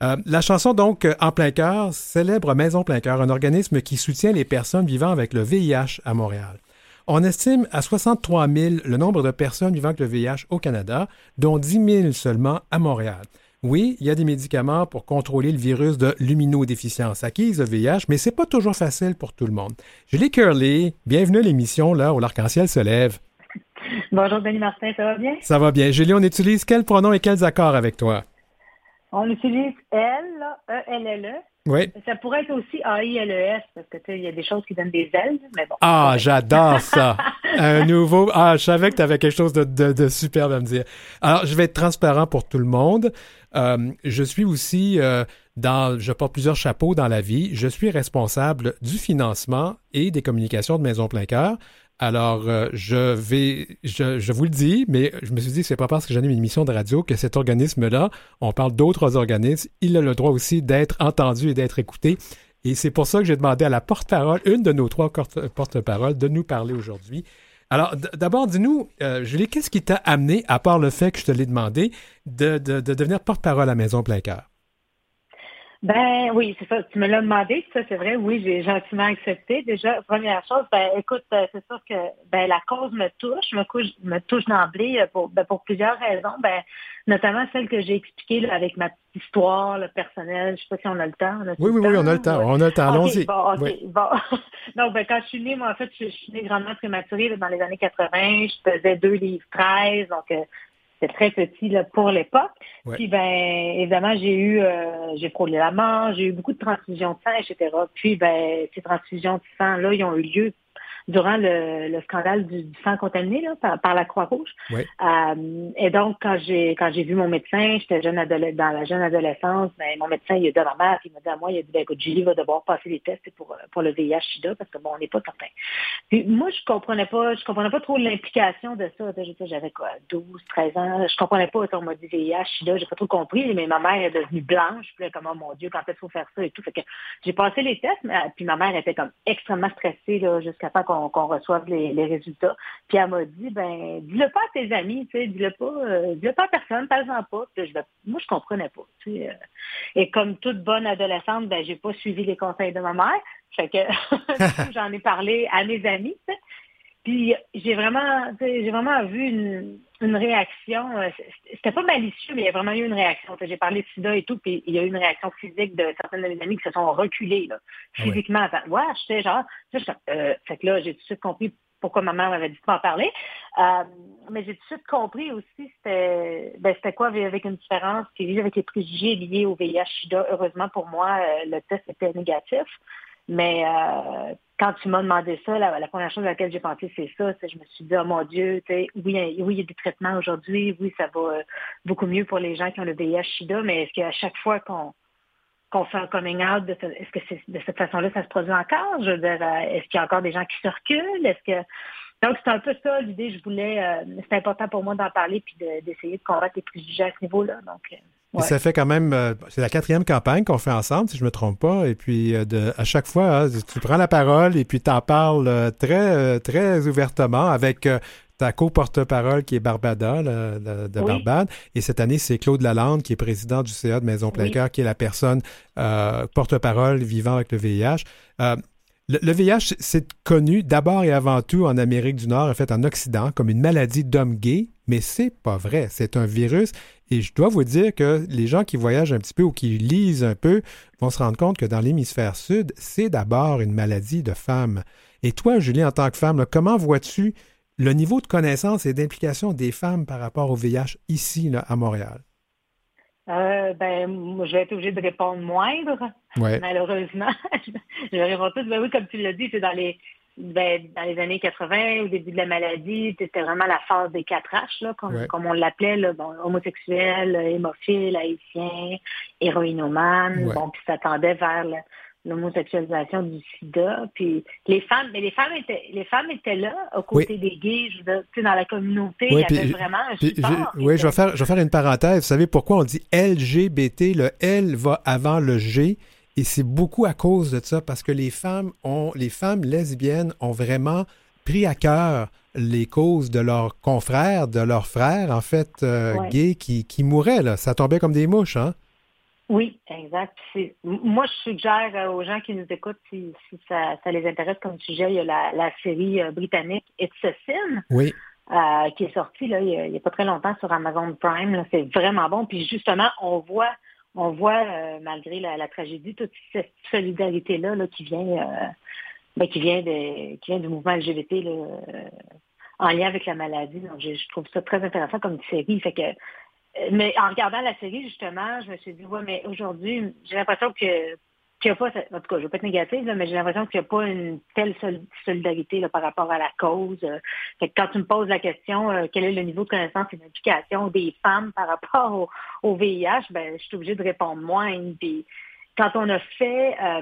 Euh, la chanson, donc, En plein cœur, célèbre Maison plein cœur, un organisme qui soutient les personnes vivant avec le VIH à Montréal. On estime à 63 000 le nombre de personnes vivant avec le VIH au Canada, dont 10 000 seulement à Montréal. Oui, il y a des médicaments pour contrôler le virus de luminodéficience acquise, le VIH, mais c'est pas toujours facile pour tout le monde. Julie Curley, bienvenue à l'émission là où l'arc-en-ciel se lève. Bonjour Denis Martin, ça va bien? Ça va bien. Julie, on utilise quels pronoms et quels accords avec toi? On utilise L, E-L-L-E. Oui. Ça pourrait être aussi A-I-L-E-S, parce que tu sais, il y a des choses qui donnent des ailes, mais bon. Ah, j'adore ça. Un nouveau. Ah, je savais que tu avais quelque chose de, de, superbe à me dire. Alors, je vais être transparent pour tout le monde. Euh, je suis aussi euh, dans, je porte plusieurs chapeaux dans la vie. Je suis responsable du financement et des communications de Maison Plein Cœur. Alors, euh, je vais, je, vous le dis, mais je me suis dit c'est pas parce que j'anime une émission de radio que cet organisme-là, on parle d'autres organismes, il a le droit aussi d'être entendu et d'être écouté. Et c'est pour ça que j'ai demandé à la porte-parole, une de nos trois porte-paroles, de nous parler aujourd'hui. Alors, d'abord, dis-nous, euh, Julie, qu'est-ce qui t'a amené, à part le fait que je te l'ai demandé, de, de, devenir porte-parole à Maison Plein Cœur? Ben oui, c'est ça. Tu me l'as demandé, ça c'est vrai. Oui, j'ai gentiment accepté. Déjà, première chose, ben écoute, euh, c'est sûr que ben la cause me touche, me, touche, me touche d'emblée euh, pour ben, pour plusieurs raisons. Ben notamment celle que j'ai expliquée là, avec ma petite histoire le personnelle. Je sais pas si on a le temps. oui, oui, oui, on a le temps. On a le temps. Allons-y. Bon, bon. Donc, ben, quand je suis née, moi, en fait, je, suis née grandement prématurée dans les années 80. Je faisais deux livres 13, donc euh, c'était très petit là, pour l'époque. Puis ben évidemment, j'ai eu euh, j'ai frôlé la mort, j'ai eu beaucoup de transfusions de sang, etc. Puis ben ces transfusions de sang-là, ils ont eu lieu durant le, le scandale du, sang contaminé là, par, par la Croix-Rouge. Euh, et donc, quand j'ai quand j'ai vu mon médecin, j'étais jeune dans la jeune adolescence, ben, mon médecin, il a dit à ma mère, il m'a dit à moi, il a dit, ben, écoute, Julie va devoir passer les tests pour, pour le VIH-Sida parce que bon, on n'est pas certain. Puis moi, je comprenais pas, je comprenais pas trop l'implication de ça. J'avais quoi, 12, 13 ans, je comprenais pas, on m'a dit VIH-Sida, j'ai pas trop compris, mais ma mère est devenue blanche, puis là, comme, oh, mon Dieu, quand est-ce qu'il faut faire ça et tout. Fait que j'ai passé les tests, mais, puis ma mère était comme extrêmement stressée, là, jusqu'à temps qu'on reçoive les, résultats. Puis elle m'a dit, ben, dis-le pas à tes amis, tu sais, dis-le pas, euh, dis-le pas à personne, parle-en pas. je, moi, je comprenais pas. Euh. Et comme toute bonne adolescente, ben, j'ai pas suivi les conseils de ma mère. Fait que j'en ai parlé à mes amis. Puis j'ai vraiment, j'ai vraiment vu une, une réaction. Euh, c'était pas malicieux, mais il y a vraiment eu une réaction. J'ai parlé de sida et tout, puis il y a eu une réaction physique de certaines de mes amis qui se sont reculées là, ah physiquement. Ouais, j'étais genre, euh, fait que là, j'ai tout de suite compris pourquoi ma mère m'avait dit de m'en parler. Euh, mais j'ai tout de suite compris aussi c'était ben, c'était quoi avec une différence qui avec les préjugés liés au VIH-Sida. Heureusement pour moi, le test était négatif. Mais euh, quand tu m'as demandé ça, la, première chose à laquelle j'ai pensé, c'est ça. Je me suis dit, oh mon Dieu, oui, oui, il y a des traitements aujourd'hui, oui, ça va euh, beaucoup mieux pour les gens qui ont le VIH-Sida, mais est-ce qu'à chaque fois qu'on qu'on fait un coming out, est-ce que de cette façon-là, ça se produit encore? Je veux dire, euh, est-ce qu'il y a encore des gens qui se reculent? Est-ce que donc, c'est un peu ça l'idée. Je voulais, c'est important pour moi d'en parler puis d'essayer de, combattre les préjugés à ce niveau-là. Donc, ça fait quand même, euh, c'est la quatrième campagne qu'on fait ensemble, si je me trompe pas. Et puis, euh, de, à chaque fois, hein, tu prends la parole et puis tu en parles euh, très, très ouvertement avec ta co-porte-parole qui est Barbada de, Barbade. Et cette année, c'est Claude Lalande qui est président du CA de Maison Plein Cœur, qui est la personne porte-parole vivant avec le VIH. Le, VIH, c'est connu d'abord et avant tout en Amérique du Nord, en fait en Occident, comme une maladie d'homme gay, mais c'est pas vrai. C'est un virus et je dois vous dire que les gens qui voyagent un petit peu ou qui lisent un peu vont se rendre compte que dans l'hémisphère sud, c'est d'abord une maladie de femmes. Et toi, Julie, en tant que femme, comment vois-tu le niveau de connaissance et d'implication des femmes par rapport au VIH ici, à Montréal? Euh, ben, je vais être obligée de répondre moindre, malheureusement. je vais répondre tout. Ben oui, comme tu l'as dit, c'est dans les ben, dans les années 80, au début de la maladie, c'était vraiment la phase des quatre H, là, comme, comme on l'appelait, bon, homosexuel, hémophile, haïtien, héroïnomane, bon, puis s'attendait vers l'homosexualisation du sida. Puis les femmes, mais les femmes étaient, les femmes étaient là, aux côtés des gays, je veux dire, dans la communauté, il y avait vraiment un support. oui, je vais faire, je vais faire une parenthèse. Vous savez pourquoi on dit LGBT? Le L va avant le G? Et c'est beaucoup à cause de ça, parce que les femmes ont, les femmes lesbiennes ont vraiment pris à cœur les causes de leurs confrères, de leurs frères, en fait, euh, gays, qui, qui mouraient. Là. Ça tombait comme des mouches, hein? Oui, exact. Moi, je suggère euh, aux gens qui nous écoutent, si, ça, les intéresse comme sujet, il y a la, série euh, britannique It's a Sin. Oui. qui est sortie là, il n'y a, pas très longtemps sur Amazon Prime. C'est vraiment bon. Puis justement, on voit on voit, euh, malgré la, tragédie, toute cette solidarité-là là, qui vient euh, ben, qui vient de qui vient du mouvement LGBT là, euh, en lien avec la maladie. Donc, je, trouve ça très intéressant comme série. Fait que mais en regardant la série, justement, je me suis dit, ouais, mais aujourd'hui, j'ai l'impression que qu'il n'y a pas, en tout cas, je ne veux pas être négative, mais j'ai l'impression qu'il n'y a pas une telle solidarité là, par rapport à la cause. Euh. quand tu me poses la question, euh, quel est le niveau de connaissance et d'implication des femmes par rapport au, VIH, ben, je suis obligée de répondre moins. Puis, quand on a fait euh,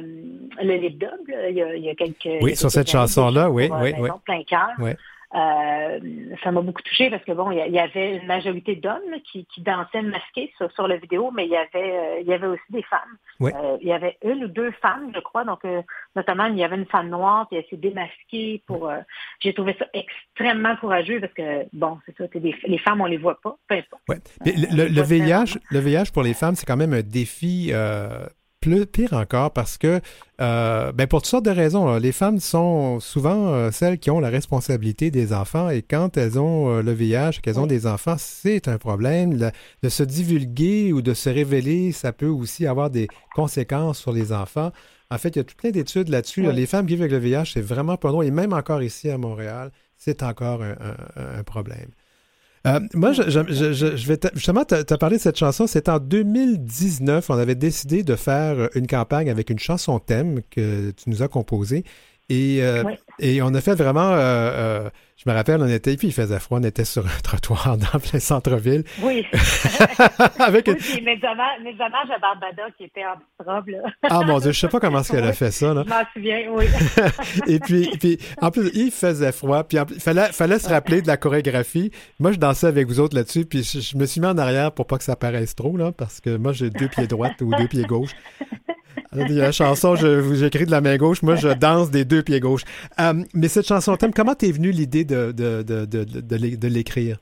le lip il, il, y a quelques... Oui, sur cette chanson-là, oui, oui, oui. Plein cœur. Oui. Euh, ça m'a beaucoup touché parce que bon, il y, avait une majorité d'hommes qui, qui, dansaient masqués sur, sur la vidéo, mais il y avait euh, il y avait aussi des femmes. Euh, il y avait une ou deux femmes, je crois, donc notamment il y avait une femme noire qui de démasquer pour. J'ai trouvé ça extrêmement courageux parce que bon, c'est ça, les femmes on les voit pas, peu importe. Le, le, VIH, le VIH pour les femmes, c'est quand même un défi plus, pire encore parce que, euh, ben pour toutes sortes de raisons, les femmes sont souvent euh, celles qui ont la responsabilité des enfants et quand elles ont euh, le VIH, qu'elles ont des enfants, c'est un problème. de se divulguer ou de se révéler, ça peut aussi avoir des conséquences sur les enfants. En fait, il y a tout plein d'études là-dessus. Les femmes qui vivent avec le VIH, c'est vraiment pas drôle. Et même encore ici à Montréal, c'est encore un problème. Euh, moi, je, vais justement, tu as parlé de cette chanson. C'est en 2019, on avait décidé de faire une campagne avec une chanson thème que tu nous as composée. Et, euh, et on a fait vraiment euh, je me rappelle, on était, puis il faisait froid, on était sur un trottoir dans plein centre-ville. Oui. Avec oui, puis mes hommages, mes hommages à Barbada qui était en robe, là. ah mon Dieu, je sais pas comment est-ce qu'elle a fait ça, là. Je m'en souviens, oui. Et puis, puis, en plus, il faisait froid, puis il fallait, fallait se rappeler de la chorégraphie. Moi, je dansais avec vous autres là-dessus, puis je, me suis mis en arrière pour pas que ça paraisse trop, là, parce que moi, j'ai deux pieds droits ou deux pieds gauches. Il y a la chanson, j'écris de la main gauche, moi je danse des deux pieds gauches. Euh, mais cette chanson thème, comment t'es venue l'idée de, de, de, de l'écrire?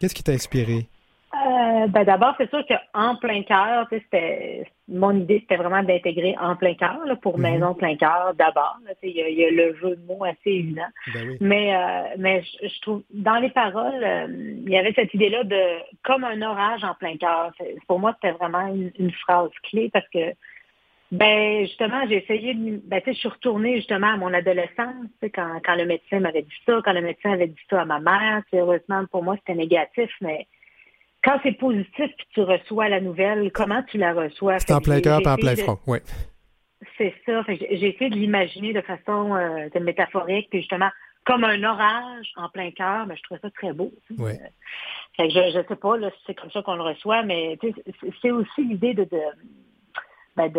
Qu'est-ce qui t'a inspiré? Euh, ben d'abord, c'est sûr qu'en plein cœur, c'était mon idée, c'était vraiment d'intégrer en plein cœur pour mhm. Maison plein cœur d'abord. Il y, a le jeu de mots assez évident. Ben mais euh, mais je, trouve dans les paroles, il y avait cette idée-là de comme un orage en plein cœur. Pour moi, c'était vraiment une, phrase clé parce que ben justement, j'ai essayé de. Ben, je suis retournée justement à mon adolescence, quand, quand le médecin m'avait dit ça, quand le médecin avait dit ça à ma mère. Heureusement, pour moi, c'était négatif, mais quand c'est positif puis tu reçois la nouvelle, comment tu la reçois? C'est en plein cœur, pas en plein front, oui. C'est ça. J'ai essayé de l'imaginer de façon euh, métaphorique, puis justement, comme un orage en plein cœur, mais je trouvais ça très beau. Oui. Euh, je ne sais pas si c'est comme ça qu'on le reçoit, mais c'est aussi l'idée de ben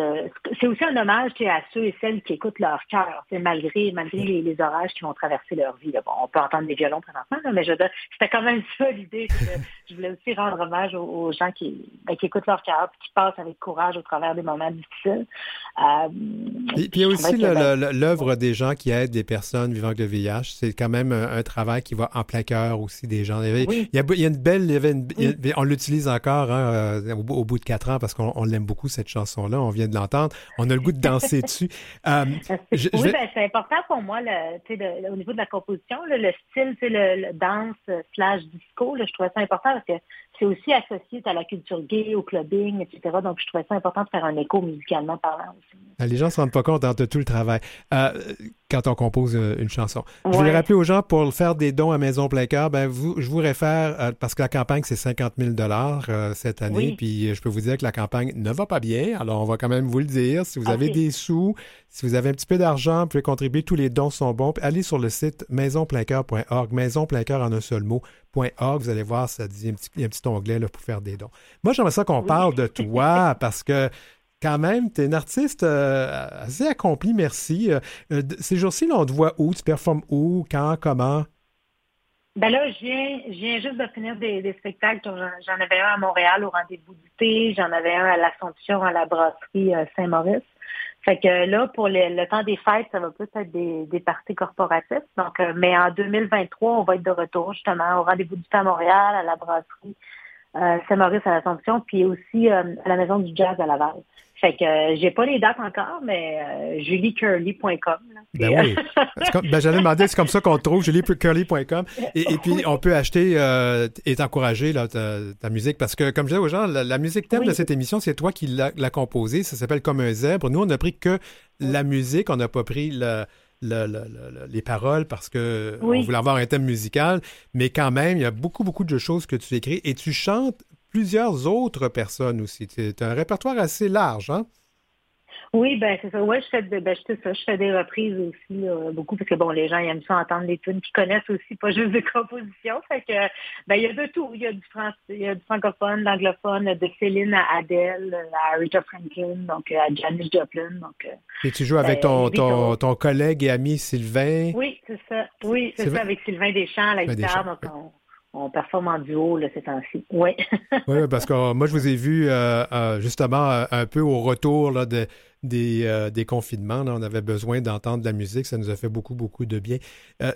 c'est aussi un hommage à ceux et celles qui écoutent leur cœur, malgré, malgré les, orages qui vont traverser leur vie. Bon, on peut entendre des violons présentement, mais c'était quand même ça l'idée. je voulais aussi rendre hommage aux, gens qui, ben, qui écoutent leur cœur qui passent avec courage au travers des moments difficiles. Euh, puis, il y a aussi l'œuvre des gens qui aident des personnes vivant avec le VIH. C'est quand même un, travail qui va en plein cœur aussi des gens. Il y, a, une belle, on l'utilise encore hein, euh, au, bout de quatre ans parce qu'on l'aime beaucoup cette chanson-là on vient de l'entendre. On a le goût de danser dessus. Euh, oui, ben, c'est important pour moi, le, au niveau de la composition, le style, le, le danse slash disco, je trouvais ça important parce que c'est aussi associé à la culture gay, au clubbing, etc. Donc, je trouvais ça important de faire un écho musicalement parlant aussi. Ah, les gens ne se rendent pas compte de tout le travail euh, quand on compose euh, une chanson. Je voulais rappeler aux gens, pour faire des dons à Maison Plein ben, vous, je vous réfère, euh, parce que la campagne, c'est 50 000 cette année, puis je peux vous dire que la campagne ne va pas bien, alors on va quand même vous le dire. Si vous avez des sous, si vous avez un petit peu d'argent, vous pouvez contribuer, tous les dons sont bons. allez sur le site maisonplein-cœur.org, maisonplein-cœur en un seul mot, vous allez voir, ça dit un petit, un petit onglet là, pour faire des dons. Moi, j'aimerais ça qu'on parle de toi parce que quand même, tu es une artiste euh, assez accomplie, merci. Euh, euh, ces jours-ci, on te voit où? Tu performes où? Quand? Comment? Ben là, je viens, je viens juste de finir des, spectacles. J'en avais un à Montréal au rendez-vous du thé, j'en avais un à l'Assomption à la brasserie Saint-Maurice. Fait que là, pour le temps des fêtes, ça va plus être des, des parties corporatifs. Donc, euh, mais en 2023, on va être de retour justement au rendez-vous du temps à Montréal, à la brasserie euh, Saint-Maurice à l'Assomption, puis aussi euh, à la Maison du Jazz à Laval. Fait que euh, j'ai pas les dates encore, mais euh, juliecurly.com. Ben oui. ben, J'allais demander, c'est comme ça qu'on te trouve, juliecurly.com. Et, puis, on peut acheter euh, et t'encourager ta, musique. Parce que, comme je disais aux gens, la, musique thème de cette émission, c'est toi qui l'as composée. Ça s'appelle Comme un zèbre. Nous, on n'a pris que la musique. On n'a pas pris les paroles parce que on voulait avoir un thème musical, mais quand même, il y a beaucoup, beaucoup de choses que tu écris et tu chantes plusieurs autres personnes aussi. C'est un répertoire assez large, hein? Oui, ben c'est ça. Ouais, je fais, ben, je, ça. je fais des reprises aussi beaucoup parce que bon, les gens ils aiment ça entendre des tunes qui connaissent aussi, pas juste des compositions. Fait que ben il y a de tout. Il y a du français, il y a du francophone, l'anglophone, de Céline à Adele, à Aretha Franklin, donc à Janis Joplin. Donc, euh, Et tu joues avec ton, ton, ton, collègue et ami Sylvain? Oui, c'est ça. Oui, c'est ça, avec Sylvain Deschamps à la guitare. Donc on, on performe en duo là, ces temps-ci. Oui. oui, parce que euh, moi, je vous ai vu euh, euh, justement un peu au retour là, de, des, des, confinements. on avait besoin d'entendre de la musique. Ça nous a fait beaucoup, beaucoup de bien.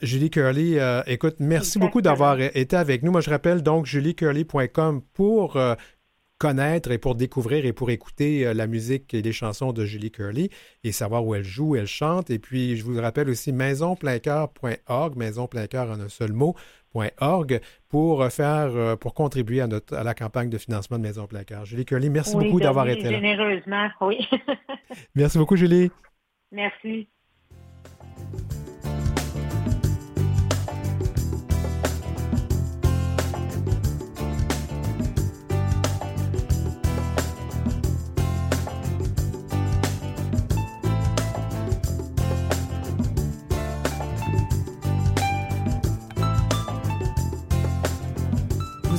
Julie Curly, écoute, merci beaucoup d'avoir été avec nous. Moi, je rappelle donc juliecurly.com pour connaître et pour découvrir et pour écouter la musique et les chansons de Julie Curley et savoir où elle joue, où elle chante. Et puis, je vous rappelle aussi maisonplein-cœur.org, maisonplein-cœur en un seul mot, .org pour faire euh, pour contribuer à, notre, à la campagne de financement de Maison Cœur. Julie Curly, merci beaucoup d'avoir été là. Généreusement, oui. merci beaucoup, Julie. Merci.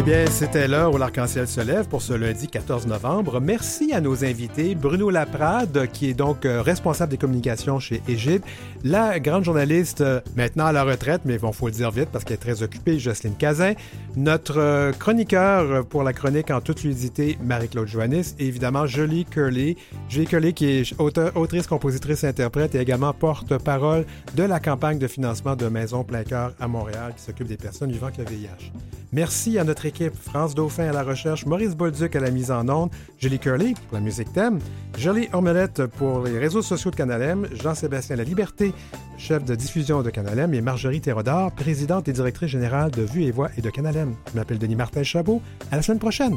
Eh bien, c'était l'heure où l'arc-en-ciel se lève pour ce lundi 14 novembre. Merci à nos invités, Bruno Laprade, qui est donc euh, responsable des communications chez Égide, la grande journaliste euh, maintenant à la retraite, mais bon, faut le dire vite parce qu'elle est très occupée, Jocelyne Cazin, notre euh, chroniqueur pour la chronique en toute fluidité, Marie-Claude Joannis, et évidemment Julie Curley. Julie Curley qui est autrice, compositrice, interprète et également porte-parole de la campagne de financement de Maison Plein Cœur à Montréal qui s'occupe des personnes vivant avec le VIH. Merci à notre équipe, France Dauphin à la recherche, Maurice Bolduc à la mise en onde, Julie Curley pour la musique thème, Jolie Ormelette pour les réseaux sociaux de Canalem, Jean-Sébastien La Liberté, chef de diffusion de Canalem, et Marjorie Thérodard, présidente et directrice générale de Vue et Voix et de Canalem. Je m'appelle Denis Martin Chabot. À la semaine prochaine.